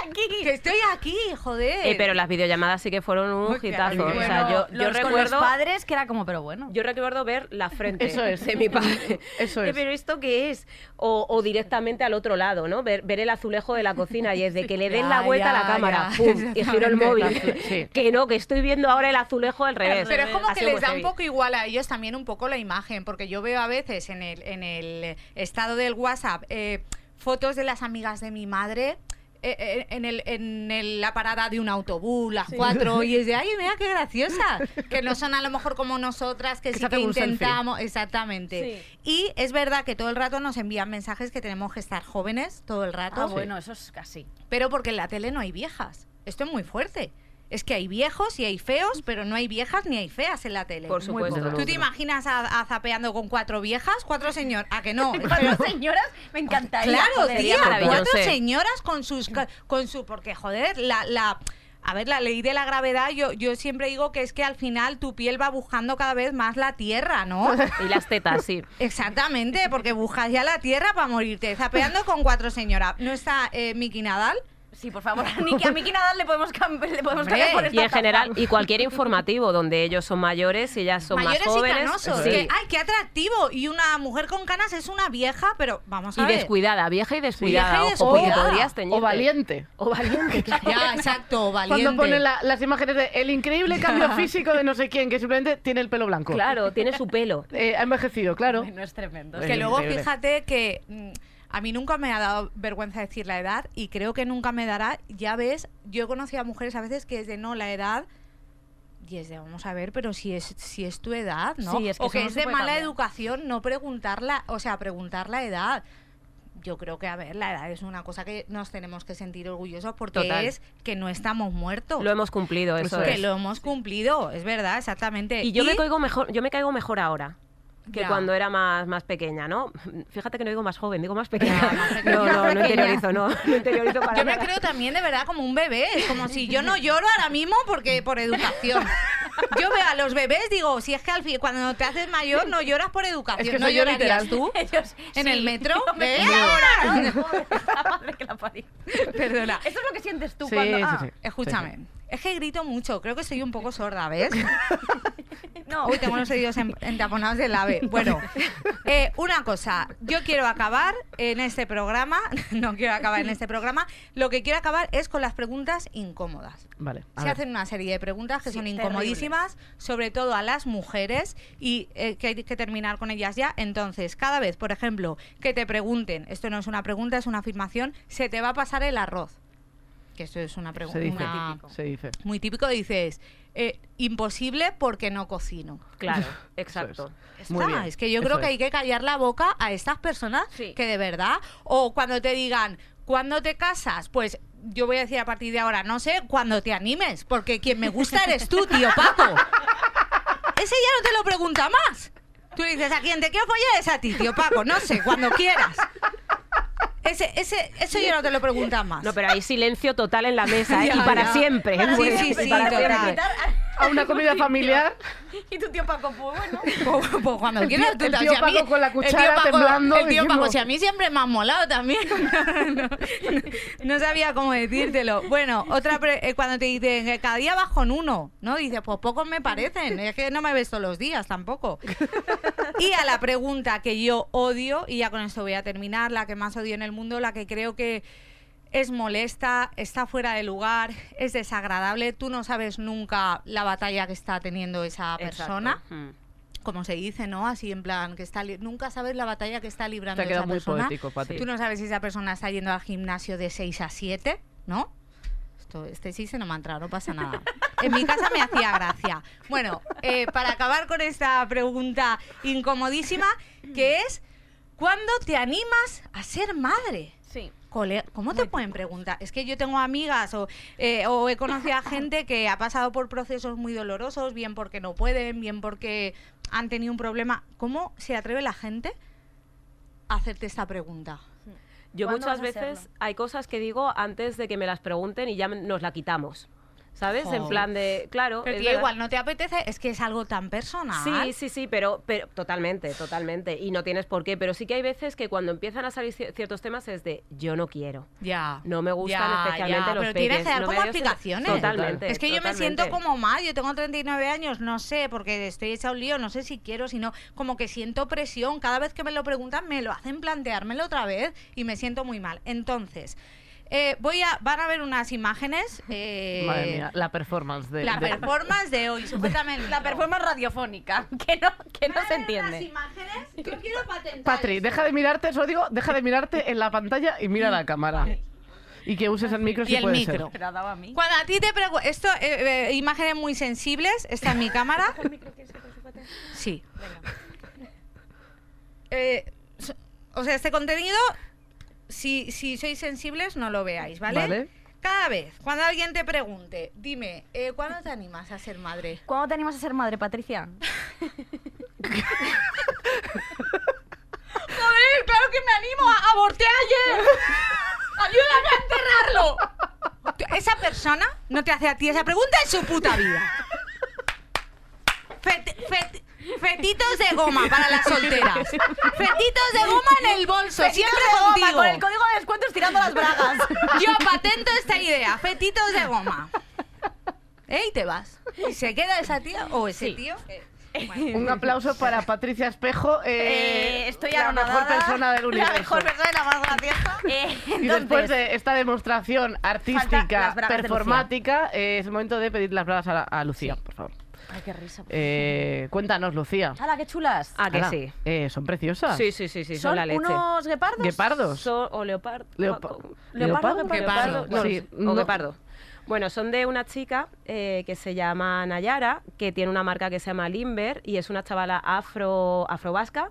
aquí. que estoy aquí, joder. Eh, pero las videollamadas sí que fueron un hitazo. O sea, yo, yo los, con los recuerdo. padres que era como, pero bueno. Yo recuerdo ver la frente Eso es. de mi padre. Eso Eh, es. Pero ¿esto qué es? O, o directamente al otro lado, ¿no? Ver, ver el azulejo de la cocina y es de que le den la Ya, vuelta a la cámara, ya, ¡pum! Y giro el móvil. Sí. Que no, que estoy viendo ahora el azulejo al revés. Pero es como que les da un poco igual a ellos también un poco la imagen, porque yo veo a veces en el, en el estado del WhatsApp eh, fotos de las amigas de mi madre. eh, eh, en, el, en el- la parada de un autobús, las cuatro, y es de, ay, mira qué graciosa. Que no son a lo mejor como nosotras, que, Que sí que intentamos, exactamente. Y es verdad que todo el rato nos envían mensajes que tenemos que estar jóvenes, todo el rato. Ah, bueno, eso es casi. Pero porque en la tele no hay viejas. Esto es muy fuerte. Es que hay viejos y hay feos, pero no hay viejas ni hay feas en la tele. Por supuesto. ¿Tú te imaginas a, a zapeando con cuatro viejas? Cuatro señoras. ¿A que no? Cuatro señoras me encantaría. Claro, tía. Cuatro señoras con sus... con su Porque, joder, la... la a ver, la ley de la gravedad, yo, yo siempre digo que es que al final tu piel va buscando cada vez más la tierra, ¿no? Y las tetas, sí. Exactamente, porque buscas ya la tierra para morirte. Zapeando con cuatro señoras. ¿No está eh, Miki Nadal? Sí, por favor, a Niki, a Miki Nadal le podemos, cam- le podemos Hombre, cambiar por Y esta en general, y cualquier informativo donde ellos son mayores y ellas son mayores más jóvenes. y canosos. sí. Que, ay, qué atractivo. Y una mujer con canas es una vieja, pero vamos a y ver. descuidada, vieja y descuidada. Vieja y ojo, porque descuidada. podrías teñirte. O valiente. O valiente, claro. Ya, exacto, valiente. Cuando ponen la- las imágenes de el increíble cambio físico de no sé quién, que simplemente tiene el pelo blanco. Claro, tiene su pelo. Eh, ha envejecido, claro. Ay, no es tremendo. Que luego increíble. fíjate que mm, a mí nunca me ha dado vergüenza decir la edad y creo que nunca me dará. Ya ves, yo he conocido a mujeres a veces que es de no la edad. Y es de, vamos a ver, pero si es, si es tu edad, ¿no? Sí, es que o eso que es de mala cambiar. educación no preguntarla, o sea, preguntar la edad. Yo creo que, a ver, la edad es una cosa que nos tenemos que sentir orgullosos porque Total. es que no estamos muertos. Lo hemos cumplido, eso que es. lo hemos cumplido, es verdad, exactamente. Y yo me caigo mejor, yo me caigo mejor ahora que Ya. cuando era más, más pequeña, ¿no? Fíjate que no digo más joven, digo más pequeña. Ya, más pequeña. No, no, no interiorizo, no, no interiorizo para Yo me nada. creo también de verdad como un bebé. Es como si yo no lloro ahora mismo porque por educación. Yo veo a los bebés, digo, si es que al fin, cuando te haces mayor no lloras por educación. Es que ¿No llorarías literal. tú? Ellos, ¿En sí. el metro? Me ahora. Perdona. Eso es lo que sientes tú Sí, cuando... sí, ah, sí. Escúchame. Es que grito mucho, creo que soy un poco sorda, ¿ves? No, Uy, tengo los oídos en- entaponados del ave. Bueno, eh, una cosa, yo quiero acabar en este programa, no quiero acabar en este programa, lo que quiero acabar es con las preguntas incómodas. Vale. Se ver. hacen una serie de preguntas que Sí, son incomodísimas, sobre todo a las mujeres, y eh, que hay que terminar con ellas ya. Entonces, cada vez, por ejemplo, que te pregunten, esto no es una pregunta, es una afirmación, se te va a pasar el arroz. Que eso es una pregunta dice. muy típico, dices, eh, imposible porque no cocino. Claro, exacto. es. Muy Está, bien, es que yo eso creo que es. hay que callar la boca a estas personas Sí. que de verdad, o cuando te digan, ¿cuándo te casas? Pues yo voy a decir a partir de ahora, no sé, cuando te animes, porque quien me gusta eres tú, tío Paco. Ese ya no te lo pregunta más. Tú le dices, a quien te quiero follar es a ti, tío Paco, no sé, cuando quieras. Ese, ese, eso ya no te lo pregunta más. No, pero hay silencio total en la mesa, ¿eh? Y para siempre. Para sí, sí, sí, para. A una comida familiar. Y tu tío Paco, pues bueno. Pues, pues cuando El quieras tío- tú el tío Si a mí- Paco con la el tío cuchara Paco- temblando, El tío Paco, si a mí siempre me ha molado también. No, no, no sabía cómo decírtelo. Bueno, otra pre- eh, cuando te dicen que cada día vas con uno, ¿no? Dices, pues pocos me parecen. Es que no me ves todos los días tampoco. Y a la pregunta que yo odio, y ya con esto voy a terminar, la que más odio en el mundo, la que creo que es molesta, está fuera de lugar, es desagradable, tú no sabes nunca la batalla que está teniendo esa persona Mm. como se dice, ¿no? Así en plan, que está nunca sabes la batalla que está librando esa muy persona. poético. Tú no sabes si esa persona está yendo al gimnasio de 6 a 7, ¿no? Esto, este sí se no me ha entrado, no pasa nada. En mi casa me hacía gracia. Bueno, eh, para acabar con esta pregunta incomodísima, que es, ¿cuándo te animas a ser madre? Sí. Cole- ¿Cómo te pueden preguntar? Es que yo tengo amigas o, eh, o he conocido a gente que ha pasado por procesos muy dolorosos, bien porque no pueden, bien porque han tenido un problema. ¿Cómo se atreve la gente a hacerte esta pregunta? Yo ¿Cuándo muchas veces hay cosas que digo antes de que me las pregunten y ya nos la quitamos. ¿Sabes? En plan de, claro. Pero tío, igual no te apetece, es que es algo tan personal. Sí, sí, sí, pero, pero totalmente, totalmente. Y no tienes por qué. Pero sí que hay veces que cuando empiezan a salir ci- ciertos temas es de yo no quiero. Ya. No me gustan especialmente ya, los pero tienes que peques, dar no como explicaciones. Totalmente. Es que yo me siento como mal, yo tengo 39 años, no sé, porque estoy hecha un lío, no sé si quiero, sino como que siento presión. Cada vez que me lo preguntan, me lo hacen planteármelo otra vez y me siento muy mal. Entonces, eh, voy a, van a ver unas imágenes. eh, Madre mía, la performance de. La de- performance de hoy, el La performance radiofónica, que no, que no se ver unas entiende. imágenes, yo quiero patentar Patri, deja de mirarte, solo digo, deja de mirarte en la pantalla y mira la cámara. Y que uses el micro Y si el puede micro. ser. Cuando a ti te pregunto, esto, eh, eh, imágenes muy sensibles, está en mi cámara. Sí. Eh, o sea, este contenido, si, si sois sensibles, no lo veáis, ¿vale? Vale. Cada vez, cuando alguien te pregunte, dime, eh, ¿cuándo te animas a ser madre? ¿Cuándo te animas a ser madre, Patricia? Joder, claro que me animo, a aborté ayer. Ayúdame a enterrarlo. Esa persona no te hace a ti esa pregunta en su puta vida. Fet- fet- fetitos de goma para las solteras. Fetitos de goma en el bolso, siempre de goma, contigo. Con el código de descuentos tirando las bragas. Yo patento esta idea, fetitos de goma. ¿Eh? Y te vas. ¿Y se queda esa tía o ese Sí. tío? Eh, Un aplauso para Patricia Espejo, eh, Eh, estoy la mejor persona del universo. La mejor persona y la más graciosa. Eh, Y después entonces, de esta demostración Falta artística, las bragas de performática, eh, es el momento de pedir las bragas a, a Lucía, por favor. Ay, qué risa. Eh, cuéntanos, Lucía. ¡Hala, qué chulas! Ah, que Ala, sí. eh, son preciosas. Sí, sí, sí, sí, son, ¿Son la leche. unos guepardos? Guepardos. Son- o leopardo. Leopa- Leopardo, ¿Leopardo? guepardo. No, sí, o guepardo. Bueno, son de una chica eh, que se llama Nayara, que tiene una marca que se llama Limber y es una chavala afro afrovasca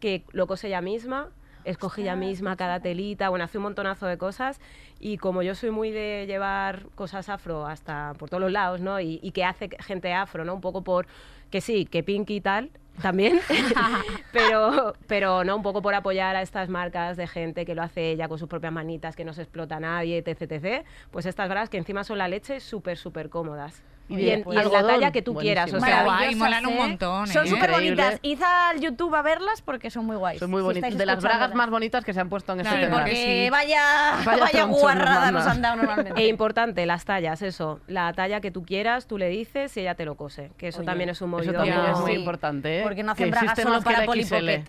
que lo cose ella misma, escoge ella misma cada telita, bueno, hace un montonazo de cosas y como yo soy muy de llevar cosas afro hasta por todos los lados, ¿no? Y, y que hace gente afro, ¿no? Un poco por que sí, que Pinky y tal, también, pero, pero no un poco por apoyar a estas marcas de gente que lo hace ella con sus propias manitas, que no se explota a nadie, etc, etc. Pues estas bras que encima son la leche súper, súper cómodas y, la talla que tú quieras. O sea, guay, molan un montón. Son súper bonitas. Id al YouTube a verlas porque son muy guays. Son muy bonitas. De las bragas más bonitas que se han puesto en este porque sí. vaya, vaya, guarrada nos han dado normalmente. E importante, las tallas, eso. La talla que tú quieras, tú le dices y ella te lo cose. Que eso también es un movido. Muy importante. Porque no hacen bragas solo para polipocket.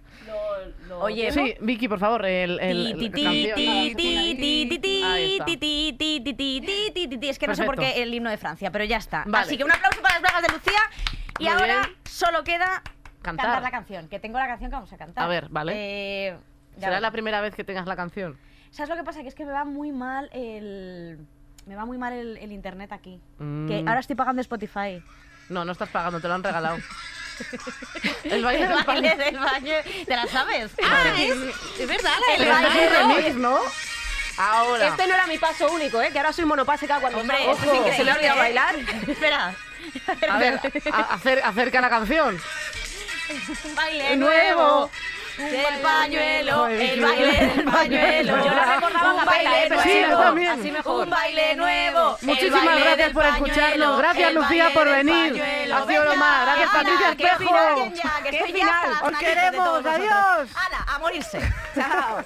Oye, Vicky, por favor, el, es que no sé por qué el himno de Francia, pero ya está. Vale. Así que un aplauso para las bragas de Lucía. Y Muy ahora bien. solo queda Cantar. cantar. la canción, que tengo la canción que vamos a cantar. A ver, vale. Eh, ¿Será la primera vez que tengas la canción? ¿Sabes lo que pasa? Que es que me va muy mal el... Me va muy mal el, el internet aquí. Mm. Que ahora estoy pagando Spotify. No, no estás pagando, te lo han regalado. el baile El del baile del baño. ¿Te la sabes? Ah, es, es verdad, la El del baile remix, ¿no? Ahora. Este no era mi paso único, ¿eh? Que ahora soy monopásica cuando Hombre, salgo. es increíble. Se me ha olvidado ¿eh? bailar. Espera. A ver, a- acer- acerca la canción. Un baile Nuevo. nuevo. Del pañuelo, el baile del pañuelo. Yo la recordaba un baile ¿eh? Pero sí, yo nuevo. también. Así mejor. Un baile nuevo. el Muchísimas gracias por escucharnos. Gracias, el Lucía, por venir. pañuelo. Ha sido lo más. Gracias, Patricia que Espejo. final, ¡Os queremos! ¡Adiós! Ala, a morirse. Chao.